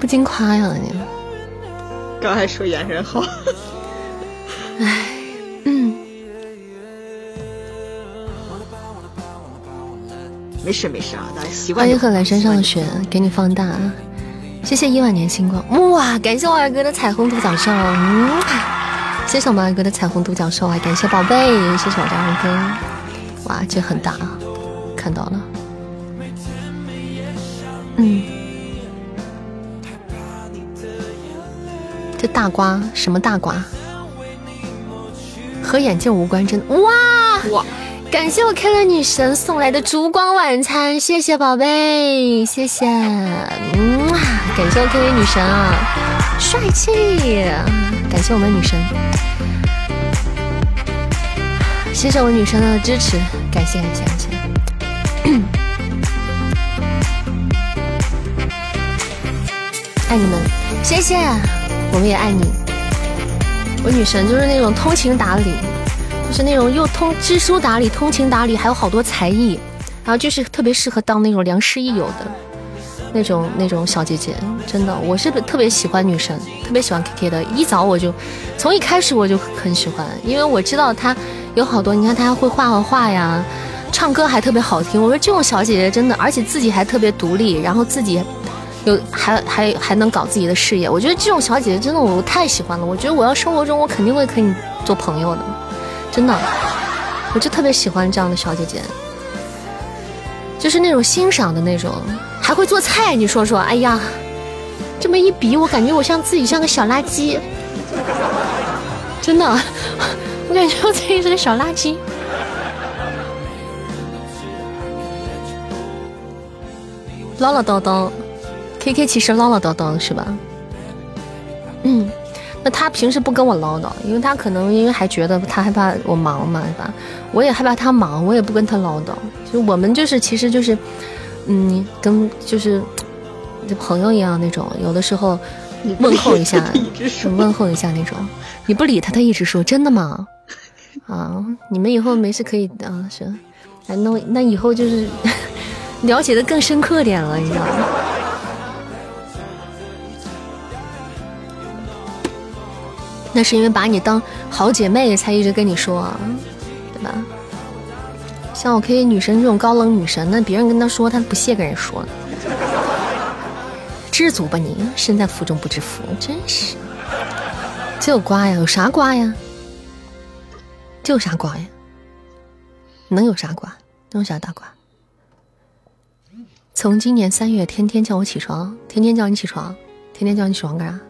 不经夸呀你！刚还说眼神好，没事没事啊，大家习惯。欢迎贺兰山上的雪，给你放大，谢谢一万年星光，哇！感谢我二哥的彩虹独角兽，嗯，谢谢我们二哥的彩虹独角兽啊！感谢宝贝，谢谢我家二哥，哇，这很大啊，看到了，嗯。这大瓜什么大瓜？和眼镜无关，真的哇哇！感谢我开了女神送来的烛光晚餐，谢谢宝贝，谢谢，嗯，感谢我开了女神啊，帅气！感谢我们女神，谢谢我女神的支持，感谢感谢感谢。爱你们，谢谢，我们也爱你。我女神就是那种通情达理，是那种又通知书达理、通情达理，还有好多才艺，然后就是特别适合当那种良师益友的那种那种小姐姐。真的，我是特别喜欢女神，特别喜欢 K K 的。一早我就从一开始我就很喜欢，因为我知道她有好多，你看她会画画画呀，唱歌还特别好听。我说这种小姐姐真的，而且自己还特别独立，然后自己。有还还还能搞自己的事业，我觉得这种小姐姐真的我太喜欢了。我觉得我要生活中我肯定会和你做朋友的，真的，我就特别喜欢这样的小姐姐，就是那种欣赏的那种，还会做菜。你说说，哎呀，这么一比，我感觉我像自己像个小垃圾，真的，我感觉我自己是个小垃圾，唠唠叨叨。K K 其实唠唠叨叨是吧？嗯，那他平时不跟我唠叨，因为他可能因为还觉得他害怕我忙嘛，是吧？我也害怕他忙，我也不跟他唠叨。就我们就是其实就是，嗯，跟就是就朋友一样那种，有的时候问候一下，问候一下那种。你不理他，他一直说真的吗？啊，你们以后没事可以啊，是，哎，那那以后就是 了解的更深刻点了，你知道吗？那是因为把你当好姐妹才一直跟你说，对吧？像我 K 女神这种高冷女神，那别人跟她说，她不屑跟人说。知足吧你，身在福中不知福，真是。这有瓜呀？有啥瓜呀？这有啥瓜呀？能有啥瓜？能有啥大瓜？从今年三月，天天叫我起床，天天叫你起床，天天叫你起床干啥？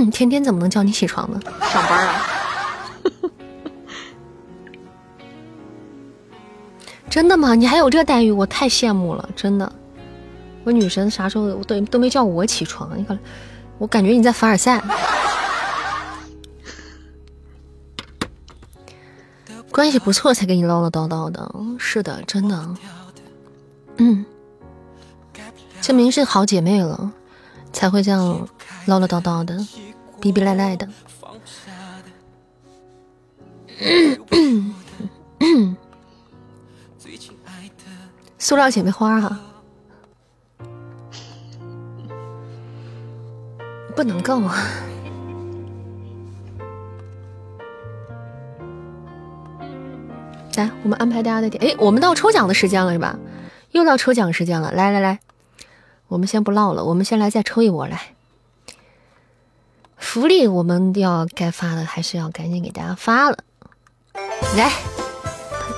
天天怎么能叫你起床呢？上班啊！真的吗？你还有这待遇，我太羡慕了，真的。我女神啥时候都都没叫我起床？你看，我感觉你在凡尔赛。关系不错才跟你唠唠叨叨的，是的，真的。嗯，证明是好姐妹了，才会这样唠唠叨叨的。逼逼赖赖的，塑料姐妹花哈，不能够。来，我们安排大家的点。哎，我们到抽奖的时间了是吧？又到抽奖时间了。来来来，我们先不唠了，我们先来再抽一波来。福利我们要该发的还是要赶紧给大家发了。来，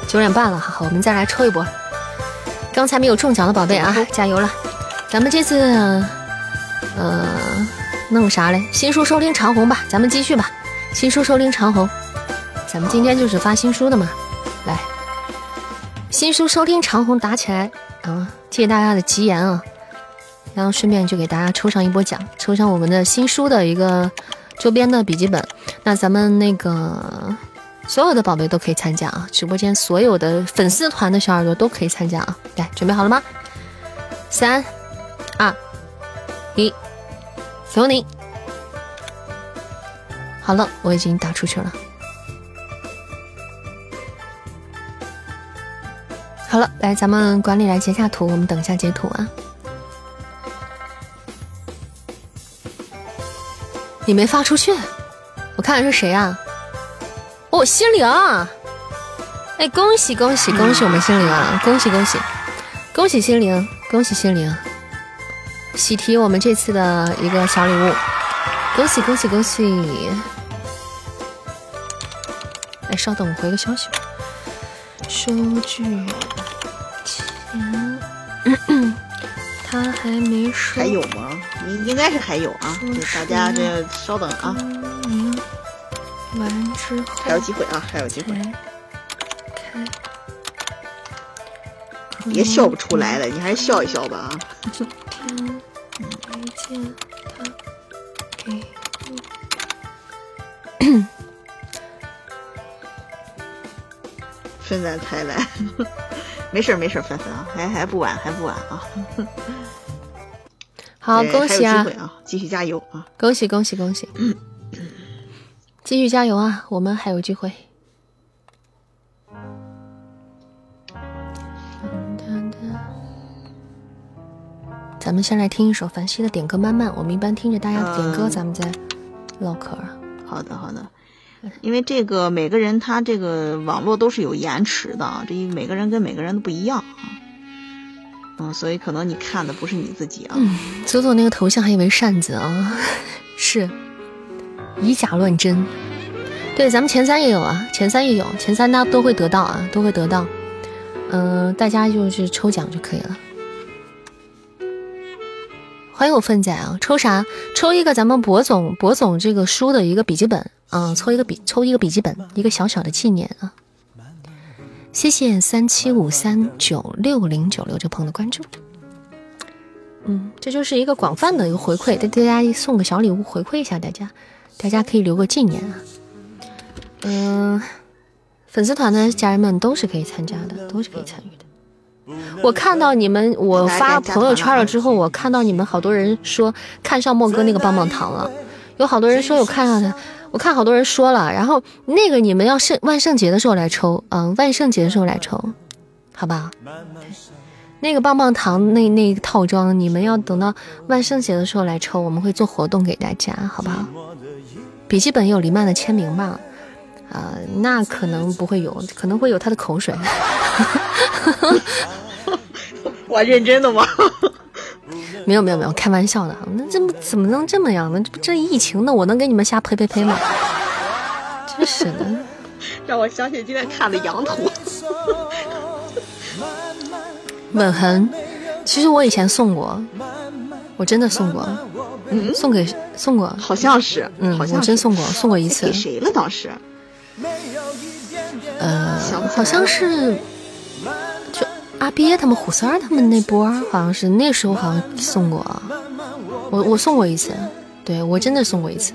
九点半了哈，我们再来抽一波。刚才没有中奖的宝贝啊，加油了！咱们这次，呃，弄啥嘞？新书收听长虹吧，咱们继续吧。新书收听长虹，咱们今天就是发新书的嘛。来，新书收听长虹打起来啊！谢谢大家的吉言啊！然后顺便就给大家抽上一波奖，抽上我们的新书的一个周边的笔记本。那咱们那个所有的宝贝都可以参加啊！直播间所有的粉丝团的小耳朵都可以参加啊！来，准备好了吗？三、二、一，有你！好了，我已经打出去了。好了，来，咱们管理来截下图，我们等一下截图啊。你没发出去，我看看是谁啊？哦，心灵！哎，恭喜恭喜恭喜我们心灵啊！恭喜恭喜恭喜心灵，恭喜心灵！喜提我们这次的一个小礼物，恭喜恭喜恭喜！哎，稍等，我回个消息吧。收据钱。他还没说，还有吗？应应该是还有啊，大家这稍等啊。完之后还有机会啊，还有机会。别笑不出来了，你还是笑一笑吧啊。没见他给分在才来。没事没事，凡凡啊，还还不晚，还不晚啊。好，恭喜啊机会！啊，继续加油啊！恭喜恭喜恭喜！继续加油啊！我们还有机会。咱们先来听一首凡希的点歌慢慢，我们一般听着大家的点歌，咱们再唠嗑。好的，好的。因为这个每个人他这个网络都是有延迟的，这一每个人跟每个人都不一样啊。嗯，所以可能你看的不是你自己啊。嗯，左左那个头像还以为扇子啊，是以假乱真。对，咱们前三也有啊，前三也有，前三大家都会得到啊，都会得到。嗯、大家就是抽奖就可以了。欢迎我粪仔啊！抽啥？抽一个咱们博总博总这个书的一个笔记本啊、抽一个笔抽一个笔记本，一个小小的纪念啊！谢谢三七五三九六零九六这朋友的关注。嗯，这就是一个广泛的一个回馈，给大家送个小礼物回馈一下大家，大家可以留个纪念啊。嗯、粉丝团的家人们都是可以参加的，都是可以参与的。我看到你们，我发朋友圈了之后，我看到你们好多人说看上莫哥那个棒棒糖了，有好多人说有看上他，我看好多人说了，然后那个你们要圣万圣节的时候来抽，嗯，万圣节的时候来抽，好吧？那个棒棒糖那那个套装，你们要等到万圣节的时候来抽，我们会做活动给大家，好不好？笔记本有黎曼的签名吧？啊、那可能不会有，可能会有他的口水。我认真的吗？没有没有没有，开玩笑的。那这么怎么能这么样呢？这不这疫情呢，我能给你们瞎呸呸呸吗？真是的。让我想起今天看的《羊驼》。吻痕，其实我以前送过，我真的送过，嗯，送给送过，好像是，嗯，好像我真送过，送过一次给。谁了？当时呃好像是就阿憋他们、虎三儿他们那波，好像是那时候好像送过，我我送过一次，对我真的送过一次，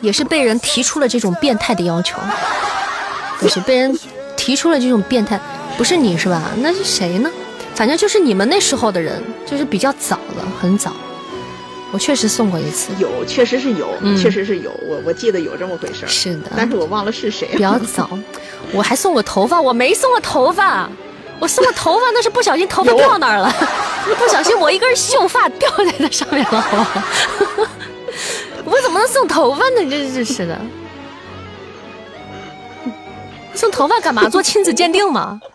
也是被人提出了这种变态的要求，不是被人提出了这种变态，不是你是吧？那是谁呢？反正就是你们那时候的人，就是比较早了，很早。我确实送过一次，有，确实是有，嗯确实是有，我我记得有这么回事儿。是的，但是我忘了是谁。比较早，我还送过头发，我没送过头发，我送过头发那是不小心头发掉那儿了，不小心我一根秀发掉在那上面了，好吧？我怎么能送头发呢？这这是的，送头发干嘛？做亲子鉴定吗？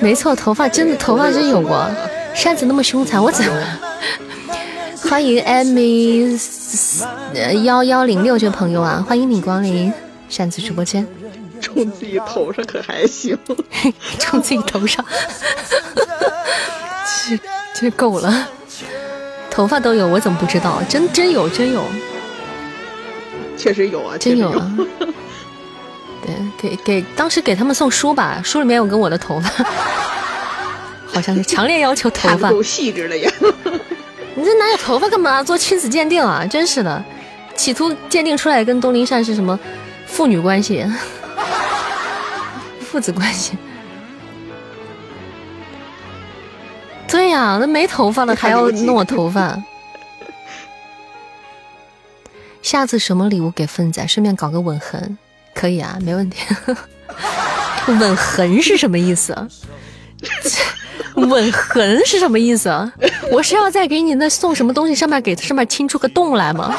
没错，头发真的头发真有过，扇子那么凶残，我怎么？欢迎 Amy 幺幺零六这位朋友啊，欢迎你光临扇子直播间，冲自己头上可还行？冲自己头上，这这够了，头发都有，我怎么不知道？真真有真有，确实有啊，真有啊。对，给给当时给他们送书吧，书里面有跟我的头发，好像是 强烈要求头发。够细致了呀。你这哪有头发干嘛做亲子鉴定啊？真是的，企图鉴定出来跟东林善是什么父女关系、父子关系。对呀、那没头发了还要弄我头发。下次什么礼物给粪仔？顺便搞个吻痕，可以啊，没问题。吻痕是什么意思？吻痕是什么意思？我是要再给你那送什么东西，上面给上面亲出个洞来吗？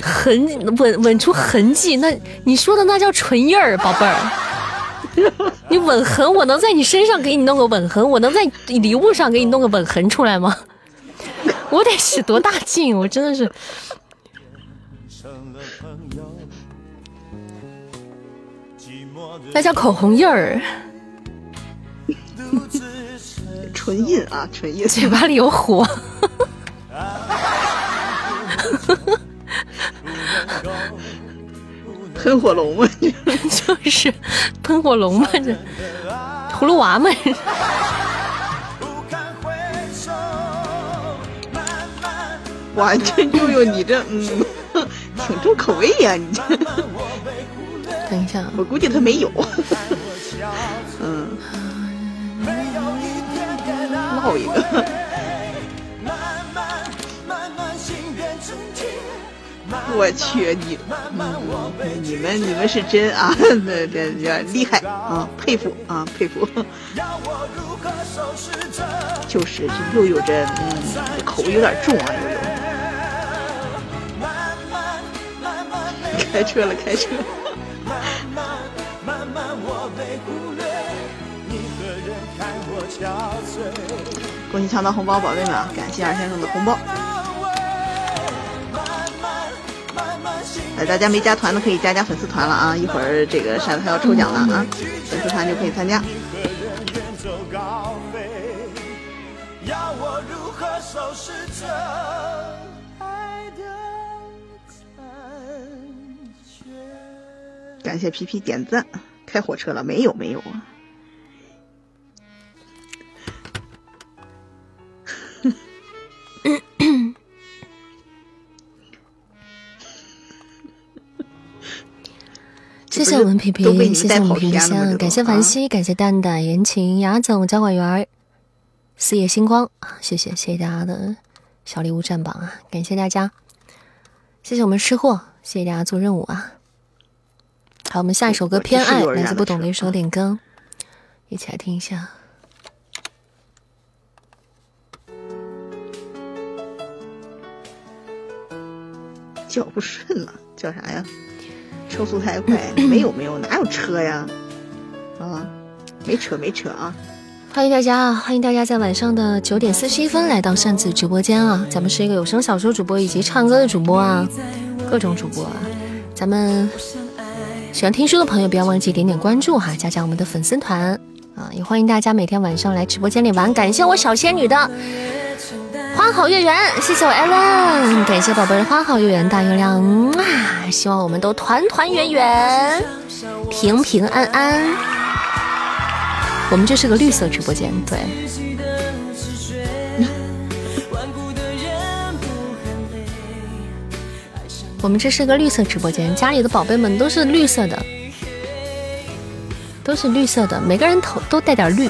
痕吻吻出痕迹，那你说的那叫唇印儿，宝贝儿。你吻痕，我能在你身上给你弄个吻痕，我能在礼物上给你弄个吻痕出来吗？我得使多大劲？我真的是。那叫口红印儿，唇印啊，唇印，嘴巴里有火。喷火龙嘛，就是喷火龙嘛，这葫芦娃嘛。哇，这悠悠你这嗯，挺重口味呀、你这看一下，我估计他没有。嗯，唠一个。我去你，嗯，你们你们是真啊，那这这厉害啊，佩服啊，佩服。就是又有着，嗯，口味有点重啊，悠悠。开车了，开车。恭喜抢到红包，宝贝们啊！感谢二先生的红包。大家没加团的可以加加粉丝团了啊！一会儿这个扇子还要抽奖了啊，粉丝团就可以参加。感谢皮皮点赞，开火车了没有？没有啊。谢谢我们皮皮，谢谢我们皮皮香，感谢凡希，感谢蛋蛋、言情、雅总、交管员、四野星光谢谢谢谢大家的小礼物占榜啊！感谢大家，谢谢我们吃货，谢谢大家做任务啊！好，我们下一首歌《偏爱》，来自不懂的一首点歌，一起来听一下。叫不顺了，叫啥呀？车速太快，没有没有，哪有车呀？啊，没车没车啊！欢迎大家，欢迎大家在晚上的九点四十一分来到扇子直播间啊！咱们是一个有声小说主播以及唱歌的主播啊，各种主播啊。咱们喜欢听书的朋友不要忘记点点关注哈，加加我们的粉丝团啊！也欢迎大家每天晚上来直播间里玩。感谢我小仙女的。花好月圆，谢谢我艾伦，感谢宝贝的花好月圆大月亮啊！希望我们都团团圆圆，平平安安。我们这是个绿色直播间，对。我们这是个绿色直播间，家里的宝贝们都是绿色的，都是绿色的，每个人头都带点绿。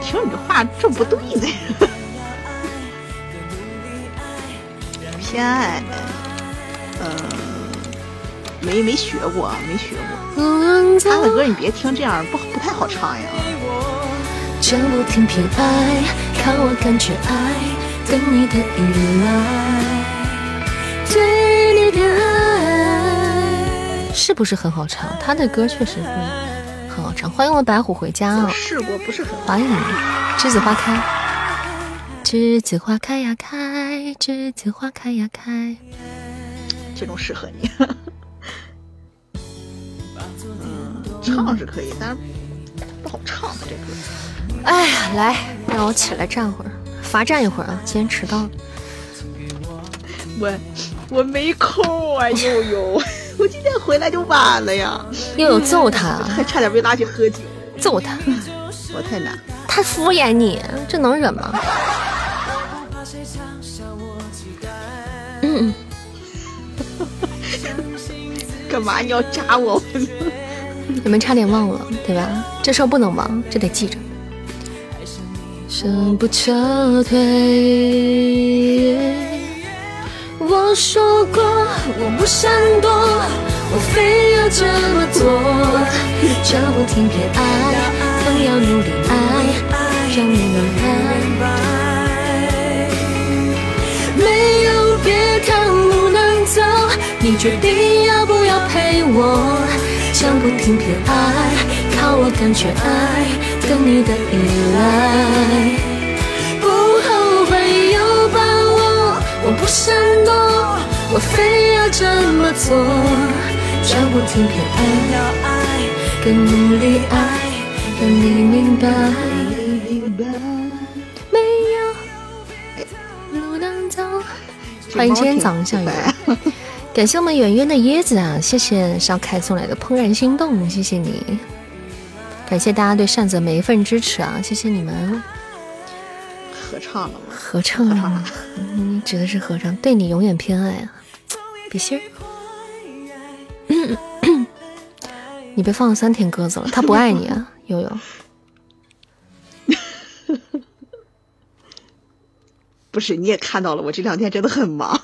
听你这话这不对呢，偏爱，嗯，没没学过，没学过。他的歌你别听，这样不不太好唱呀。讲不听偏爱，看我感觉爱，等你的依赖，对你的爱，是不是很好唱？他的歌确实是。很好唱，欢迎我们白虎回家啊！试过不是很欢迎栀子花开，栀子花开呀开，栀子花开呀开，这种适合你。嗯，唱是可以，但是不好唱这歌。哎呀，来，让我起来站会儿，罚站一会儿啊！今天迟到了。我我没空啊，悠悠。我今天回来就晚了呀，悠悠揍他，还差点被拉去喝酒，揍他，我太难，他敷衍你，这能忍吗？嗯，干嘛你要扎我？你们差点忘了对吧？这事儿不能忘，这得记着。不撤退。我说过我不闪躲，我非要这么做。这不停偏爱，更要努力爱，让你明白。没有别条路能走，你决定要不要陪我？讲不停偏爱，靠我感觉爱，等你的依赖。不后悔有把握我不闪躲，我非要这么做，讲不停偏爱，要爱更努力爱，让你明白。没有路能走。欢迎今天早上下雨，感谢我们圆圆的椰子啊，谢谢小凯送来的怦然心动，谢谢你，感谢大家对善泽每一份支持啊，谢谢你们。合唱了吗？合唱了，你指的是合唱？对你永远偏爱啊，比心儿。你被放了三天鸽子了，他不爱你啊，悠悠。不是，你也看到了，我这两天真的很忙。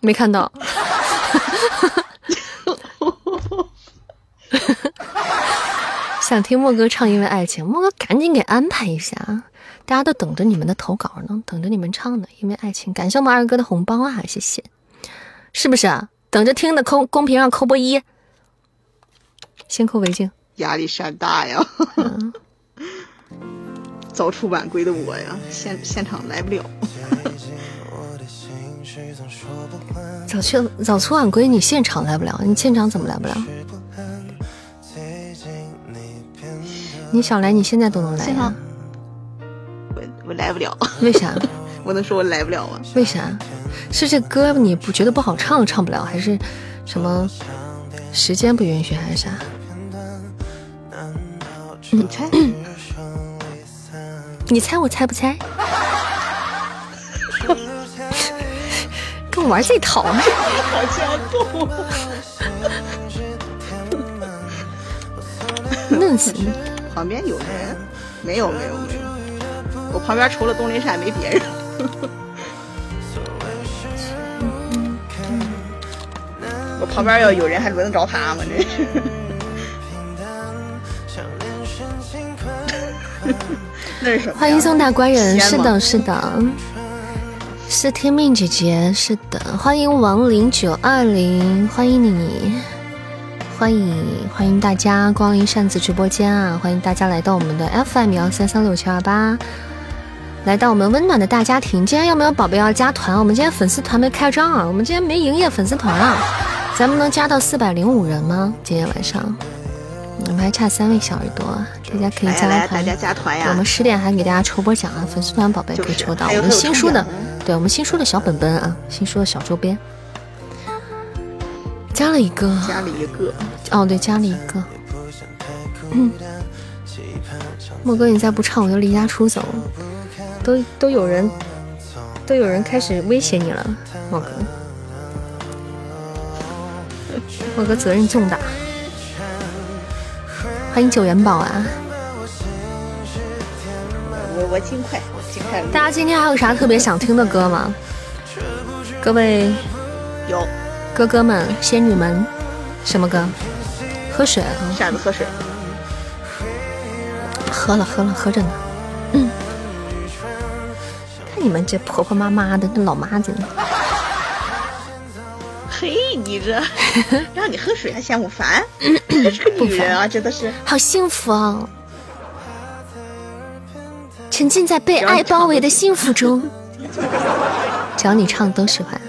没看到。想听莫哥唱《因为爱情》，莫哥赶紧给安排一下啊！大家都等着你们的投稿呢，等着你们唱呢，《因为爱情》。感谢我们二哥的红包啊，谢谢。是不是啊？等着听的扣公屏上扣波一，先扣为敬。压力山大呀！早出晚归的我呀，现现场来不了。早去早出晚归，你现场来不了，你现场怎么来不了？你想来，你现在都能来啊。我我来不了，为啥？我能说我来不了吗？为啥？是这歌你不觉得不好唱，唱不了，还是什么时间不允许，还是啥？你猜？你猜我猜不猜？跟我玩这套？好强度！嫩死你！旁边有人？没有没有没有，我旁边除了东林山没别人。我旁边要有人还轮得着他吗？这是。那是什么？欢迎宋大官人，是的，是的，是天命姐姐，是的。欢迎亡灵九二零，欢迎你，欢迎欢迎大家光临扇子直播间啊！欢迎大家来到我们的 FM 幺三三六七二八，来到我们温暖的大家庭。今天有没有宝贝要加团？我们今天粉丝团没开张啊，我们今天没营业粉丝团啊，咱们能加到四百零五人吗？今天晚上？我们还差三位小耳朵，大家可以加团。大家加团呀！我们十点还给大家抽波奖啊！粉丝团宝贝可以抽到我们新书的，对我们新书的小本本啊，新书的小周边。加了一个，加了一个。哦，对，加了一个。嗯。莫哥，你再不唱，我就离家出走。都都有人，都有人开始威胁你了，莫哥。莫哥责任重大。欢迎九元宝啊！我我尽快，我尽快。大家今天还有啥特别想听的歌吗？各位有哥哥们、仙女们，什么歌？喝水啊！扇子喝水。喝了喝了喝着呢。嗯。看你们这婆婆妈妈的，那老妈子。嘿，你这 让你喝水还嫌我烦？是个女人啊，真的是好幸福啊！沉浸在被爱包围的幸福中，只要你唱都喜欢。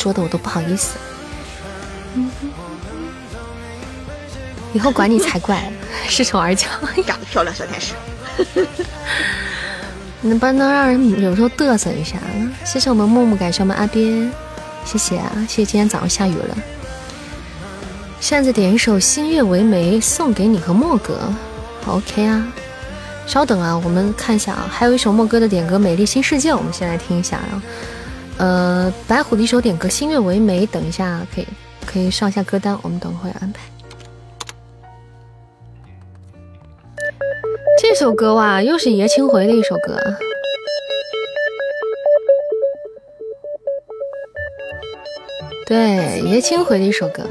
说的我都不好意思。以后管你才怪，恃宠而骄，长得漂亮小天使。能不能让人有时候嘚瑟一下？谢谢我们木木，感谢我们阿边，谢谢啊，谢谢今天早上下雨了。扇子点一首《星月为媒》送给你和莫哥，OK 啊。稍等啊，我们看一下啊，还有一首莫哥的点歌《美丽新世界》，我们先来听一下啊。呃，白虎的一首点歌《星月为媒》，等一下可以可以上下歌单，我们等会安排。这首歌哇，又是爷青回的一首歌。对，爷青回的一首歌。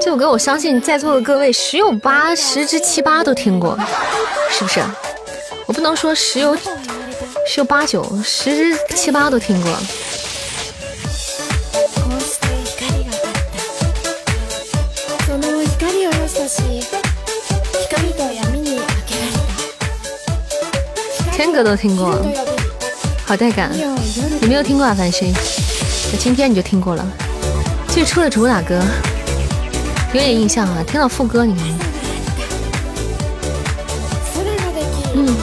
这首歌我相信在座的各位十有八十之七八都听过，是不是？我不能说十有十有八九，十之七八都听过。歌都听过，好带感。你没有听过啊，繁星？那今天你就听过了。最初的主打歌有点印象啊，听到副歌你看。嗯，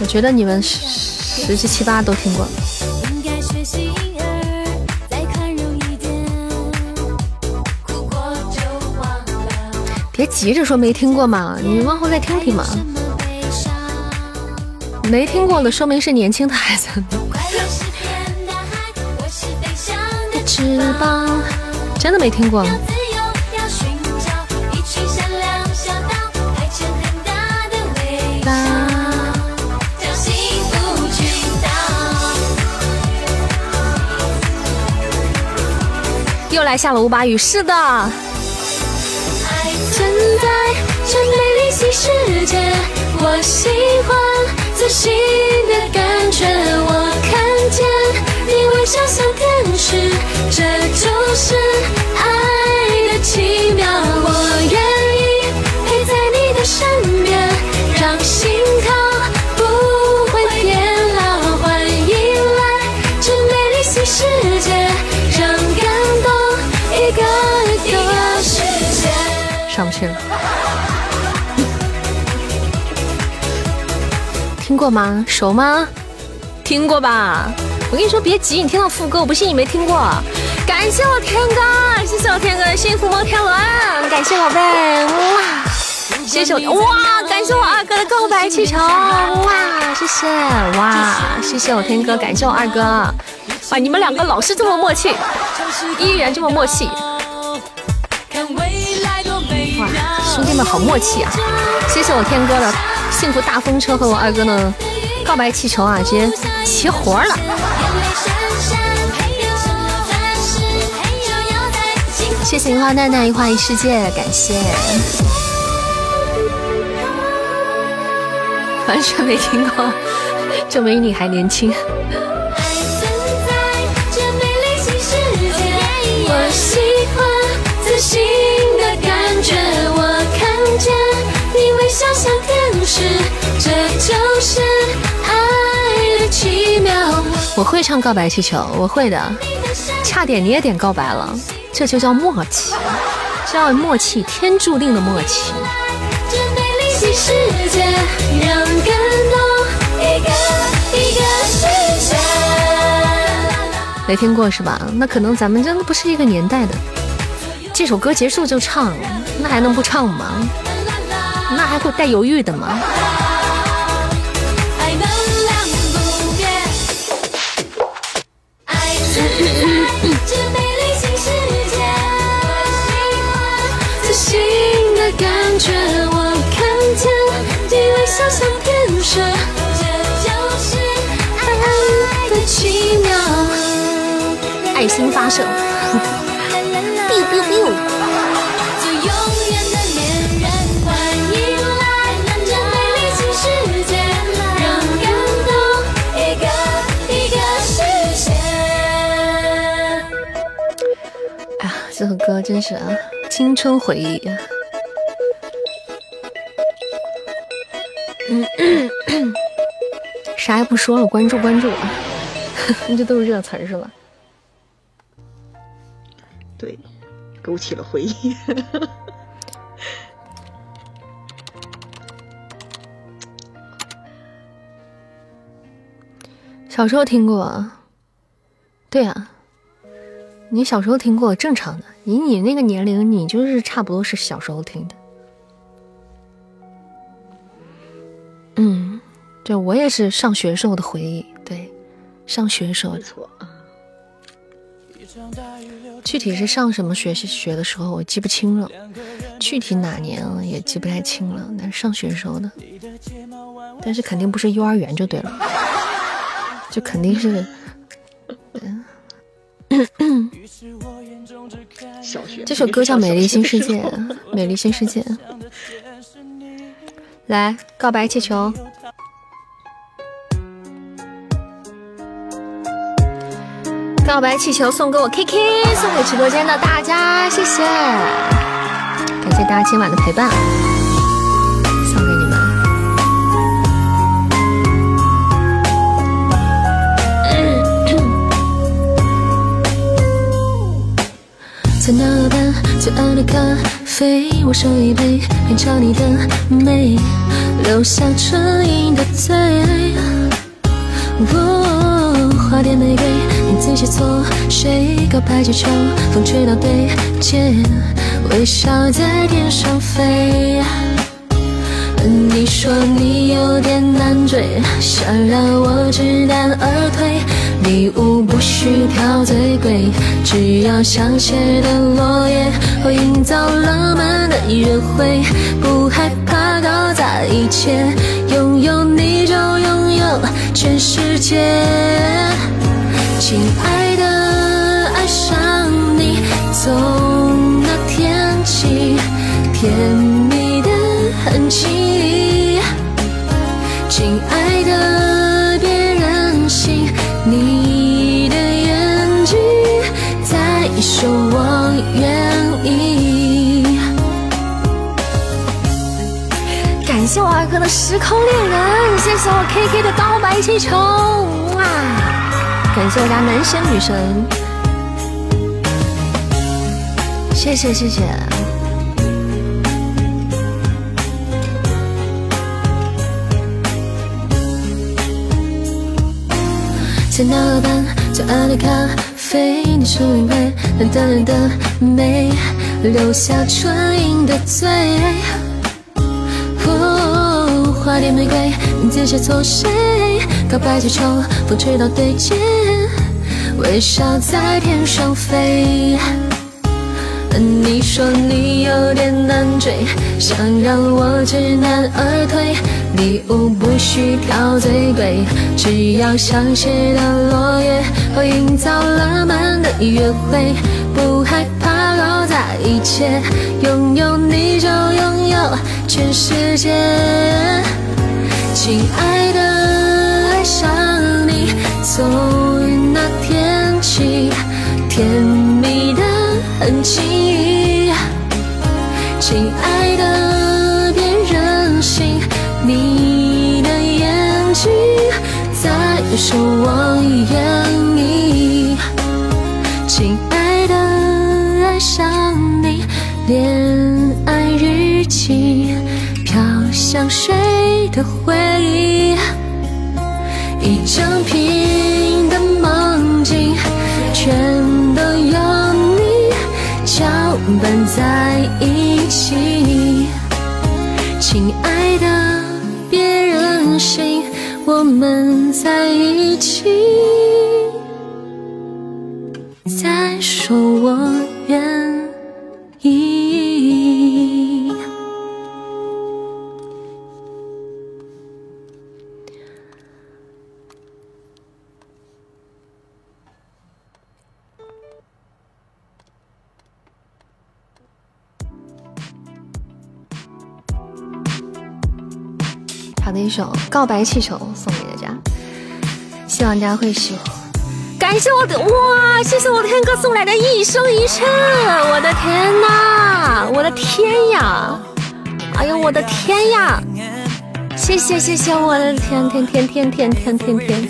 我觉得你们十七七八都听过。别急着说没听过嘛，你往后再听听嘛。没听过的，说明是年轻的孩子。翅膀，真的没听过。又来下了五把雨，是的。存在这美丽新世界，我喜欢自信的感觉。我看见你微笑像天使，这就是爱的奇妙。我愿意陪在你的身边，让心跳不会变老。欢迎来这美丽新世界，让感动一个一个实现。上不去了。听过吗？熟吗？听过吧？我跟你说，别急，你听到副歌，我不信你没听过。感谢我天哥，谢谢我天哥的幸福摩天轮，感谢宝贝，哇！谢谢我，哇！感谢我二哥的告白气球，哇！谢谢，哇！谢谢我天哥，感谢我二哥，哇！你们两个老是这么默契，依然这么默契，哇！兄弟们好默契啊！谢谢我天哥的幸福大风车和我二哥的告白气球啊，直接齐活了。谢谢樱花奈奈一花一世界，感谢。完全没听过，证明你还年轻。天使，这就是爱的奇妙。我会唱告白气球，我会的。差点你也点告白了，这就叫默契，这叫默契，天注定的默契。这美丽新世界，让感动一个一个实现。没听过是吧？那可能咱们真的不是一个年代的。这首歌结束就唱，那还能不唱吗？那还会带犹豫的吗？爱能量不真是啊，青春回忆呀。嗯，啥也不说了，关注关注啊！这都是热词儿是吧？对，勾起了回忆。小时候听过，对啊，你小时候听过正常的，以你那个年龄，你就是差不多是小时候听的。嗯，对我也是上学时候的回忆，对，上学时候的。具体是上什么学习学的时候，我记不清了，具体哪年了也记不太清了。但是上学时候的，但是肯定不是幼儿园就对了，就肯定是，小学。这首歌叫《美丽新世界》，美丽新世界。来，告白气球。告白气球送给我 K K，送给直播间的大家，谢谢，感谢大家今晚的陪伴，在那边最爱的咖啡，我手一杯，品尝你的美，留下唇印的嘴。哦，花店玫瑰，你仔细错谁告白气球，风吹到对街，微笑在天上飞。你说你有点难追，想让我知难而退，礼物不需挑最贵，只要香榭的落叶，或营造浪漫的约会，不害怕搞砸一切，拥有你就拥有全世界。亲爱的，爱上你，从那天起，甜蜜的很轻易。亲爱的，时空恋人，谢谢我 KK 的告白气球，哇！感谢我家男神女神，谢谢谢谢。在那班最爱的咖啡，你是因为淡淡的美，留下唇印的嘴。花店玫瑰，名字写错谁？告白气球，风吹到对街，微笑在天上飞。你说你有点难追，想让我知难而退。礼物不需挑最贵，只要香榭的落叶和营造浪漫的约会，不害怕搞砸一切，拥有你就拥有全世界。亲爱的，爱上你，从那天起，甜蜜的很轻易。亲爱的，别任性，你的眼睛在说我愿意。亲爱的，爱上你，恋日记飘向谁的回忆，一整瓶的梦境，全都有你搅拌在一起。亲爱的，别任性，我们在一起。首《告白气球》送给大家，希望大家会喜欢。感谢我的哇，谢谢我天哥送来的一生一世，我的天呐，我的天呀！哎呦，我的天呀！谢谢谢谢，我的天天天天天天天天！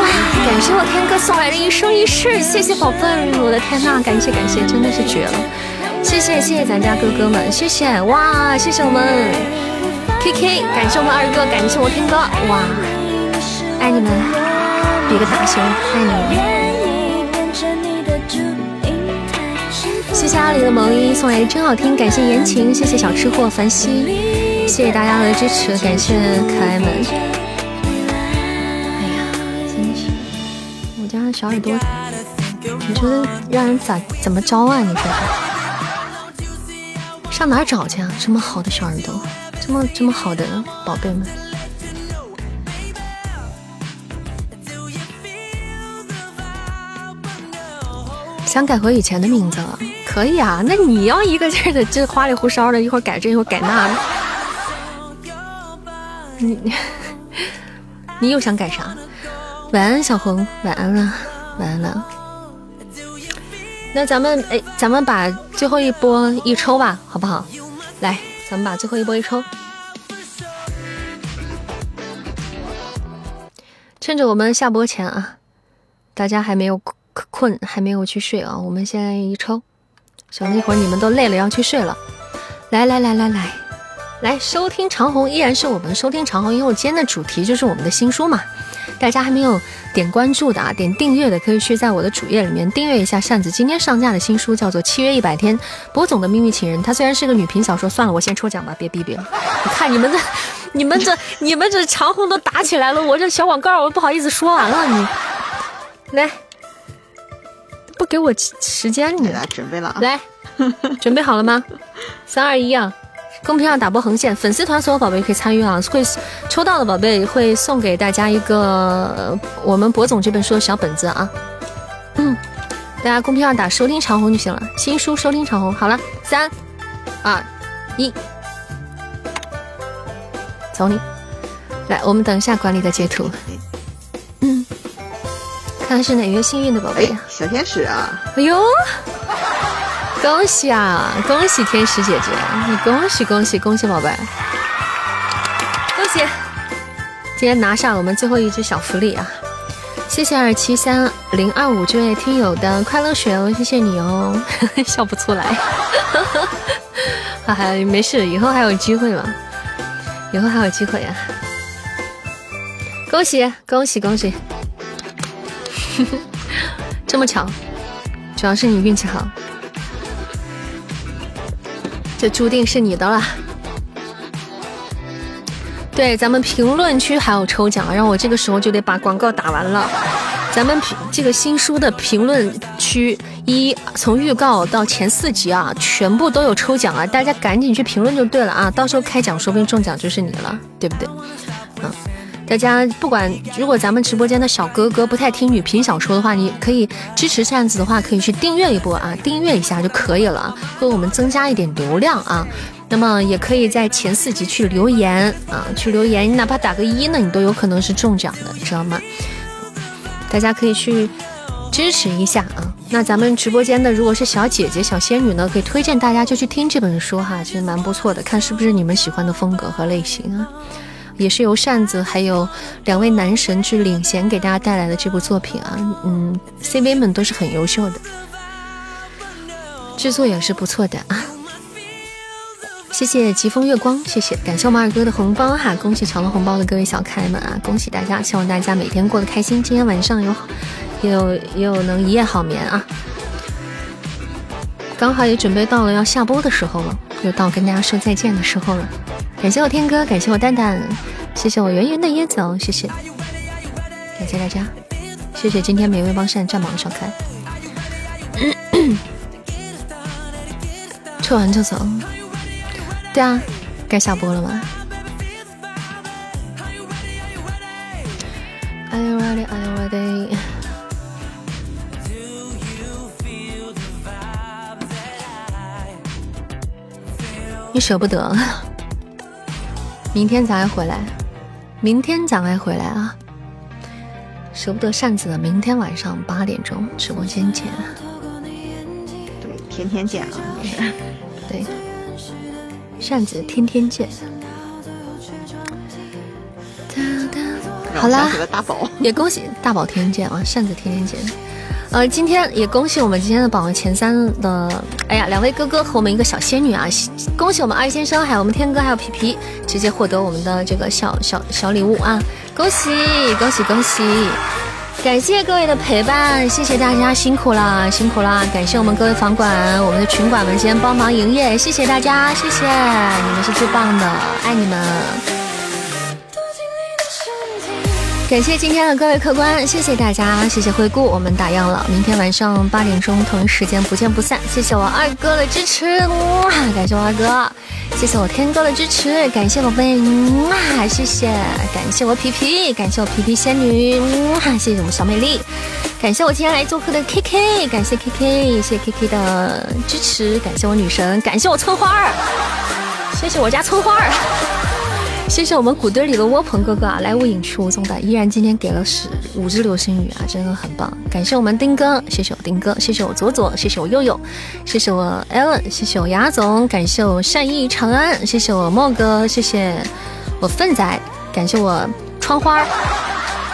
哇，感谢我天哥送来的一生一世，谢谢宝贝，我的天呐，感谢感谢，真的是绝了！谢谢谢谢咱家哥哥们，谢谢哇，谢谢我们 KK，感谢我们二哥，感谢我天哥，哇，爱你们，比个大熊，爱你们。谢谢阿里的毛衣送来真好听，感谢言情，谢谢小吃货凡希，谢谢大家的支持，感谢可爱们。哎呀，真的是，我家小耳朵，你说的让人咋怎么着啊？你说说，上哪儿找去啊？这么好的小耳朵，这么这么好的宝贝们。想改回以前的名字了，可以啊。那你要一个劲儿的这花里胡哨的，一会儿改这一会儿改那的，你 你又想改啥？晚安，小红，晚安了，晚安了。那咱们哎，咱们把最后一波一抽吧，好不好？来，咱们把最后一波一抽，趁着我们下播前啊，大家还没有困，还没有去睡啊，我们现在一抽，省得一会儿你们都累了要去睡了。来来来来来来，收听长虹依然是我们收听长虹，因为我今天的主题就是我们的新书嘛。大家还没有点关注的啊，点订阅的可以去在我的主页里面订阅一下扇子今天上架的新书，叫做《契约一百天》，博总的秘密情人。它虽然是个女频小说，算了，我先抽奖吧，别逼逼了。你看你们这，你们这你们这长虹都打起来了，我这小广告我不好意思说完了，你来，不给我时间你来准备了啊，来，准备好了吗？三二一啊！公屏上打波横线，粉丝团所有宝贝可以参与啊，会抽到的宝贝会送给大家一个我们博总这本书的小本子啊。嗯，大家公屏上打收听长虹就行了，新书收听长虹。好了，三二一，走你！来，我们等一下管理的截图。嗯，看看是哪个幸运的宝贝啊？小天使啊！哎呦！恭喜啊！恭喜天使姐姐，你恭喜恭喜恭喜宝贝，恭喜！今天拿下我们最后一只小福利啊！谢谢二七三零二五这位听友的快乐水哦，谢谢你哦，笑不出来，哈哈，没事，以后还有机会嘛，以后还有机会啊！恭喜恭喜恭喜！这么巧，主要是你运气好。这注定是你的了。对，咱们评论区还有抽奖，让我这个时候就得把广告打完了。咱们这个新书的评论区，一从预告到前四集啊，全部都有抽奖啊，大家赶紧去评论就对了啊，到时候开奖说不定中奖就是你了，对不对？嗯。大家不管，如果咱们直播间的小哥哥不太听女频小说的话，你可以支持扇子的话，可以去订阅一波啊，订阅一下就可以了，为我们增加一点流量啊。那么也可以在前四集去留言啊，去留言，你哪怕打个一呢，你都有可能是中奖的，知道吗？大家可以去支持一下啊。那咱们直播间的如果是小姐姐、小仙女呢，可以推荐大家就去听这本书哈，其实蛮不错的，看是不是你们喜欢的风格和类型啊。也是由扇子还有两位男神去领衔给大家带来的这部作品啊，嗯，CV 们都是很优秀的，制作也是不错的啊。谢谢疾风月光，谢谢，感谢我们二哥的红包哈，恭喜抢了红包的各位小可爱们啊，恭喜大家，希望大家每天过得开心，今天晚上有也有也有能一夜好眠啊。刚好也准备到了要下播的时候了，又到跟大家说再见的时候了。感谢我天哥，感谢我蛋蛋，谢谢我圆圆的椰子哦，谢谢，感谢大家，谢谢今天每位帮扇占榜的小开。抽完就走，对啊，该下播了吗？Are you ready? Are you ready? 你 舍不得。明天咱还回来，明天咱还回来啊！舍不得扇子的，明天晚上八点钟直播间见。对，天天见啊！对，扇子天天见。好啦，也恭喜大宝天天见啊！扇子天天见。呃，今天也恭喜我们今天的榜前三的，哎呀，两位哥哥和我们一个小仙女啊！恭喜我们二先生，还有我们天哥，还有皮皮，直接获得我们的这个小小小礼物啊！恭喜恭喜恭喜！感谢各位的陪伴，谢谢大家辛苦了辛苦了！感谢我们各位房管、我们的群管们今天帮忙营业，谢谢大家，谢谢你们是最棒的，爱你们！感谢今天的各位客官，谢谢大家，谢谢惠顾，我们打烊了，明天晚上八点钟同一时间不见不散。谢谢我二哥的支持，哇！感谢我二哥，谢谢我天哥的支持，感谢宝贝，哇！谢谢，感谢我皮皮，感谢我皮皮仙女，哇！谢谢我们小美丽，感谢我今天来做客的 K K，感谢 K K，谢谢 K K 的支持，感谢我女神，感谢我村花儿，谢谢我家村花儿。谢谢我们谷堆里的窝棚哥哥啊，来无影去无踪的，依然今天给了十五只流星雨啊，真的很棒！感谢我们丁哥，谢谢我丁哥，谢谢我左左，谢谢我右右，谢谢我 Allen，谢谢我牙总，感谢我善意长安，谢谢我莫哥，谢谢我奋仔，感谢我窗花。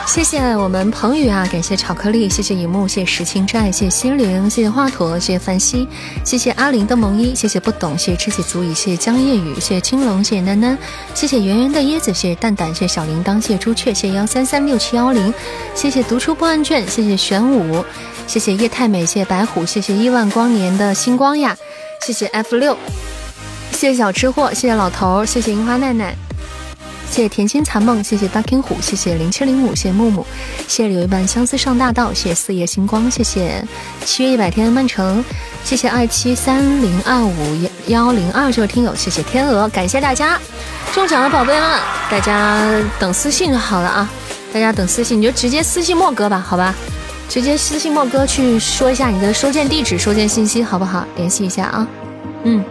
谢谢我们彭宇啊，感谢巧克力，谢谢荧幕，谢谢石青寨，谢谢心灵，谢谢华佗，谢谢范西，谢谢阿林的萌衣，谢谢不懂，谢谢知己足矣，谢谢江夜雨，谢谢青龙，谢谢囡囡，谢谢圆圆的椰子，谢谢蛋蛋，谢谢小铃铛，谢朱雀，谢谢幺三三六七幺零，谢谢读出破案卷，谢谢玄武，谢谢叶太美，谢谢白虎，谢谢亿万光年的星光呀，谢谢 F 六，谢谢小吃货，谢谢老头，谢谢樱花奈奈。谢谢甜心残梦，谢谢大 king 虎，谢谢零七零五，谢谢木木，谢谢柳一半相思上大道，谢谢四叶星光，谢谢七月一百天曼城，谢谢二七三零二五幺零二这位听友，谢谢天鹅，感谢大家中奖的宝贝们，大家等私信就好了啊，大家等私信你就直接私信莫哥吧，好吧，直接私信莫哥去说一下你的收件地址、收件信息，好不好？联系一下啊，嗯。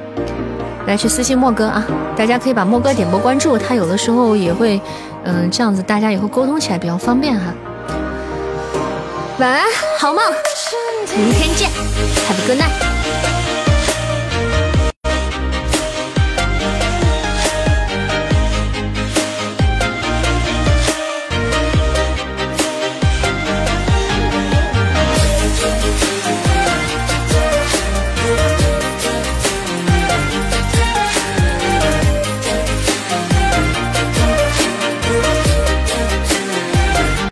来去私信莫哥啊，大家可以把莫哥点播关注，他有的时候也会，嗯，这样子大家以后沟通起来比较方便哈。晚安，好梦，明天见，Have a good night。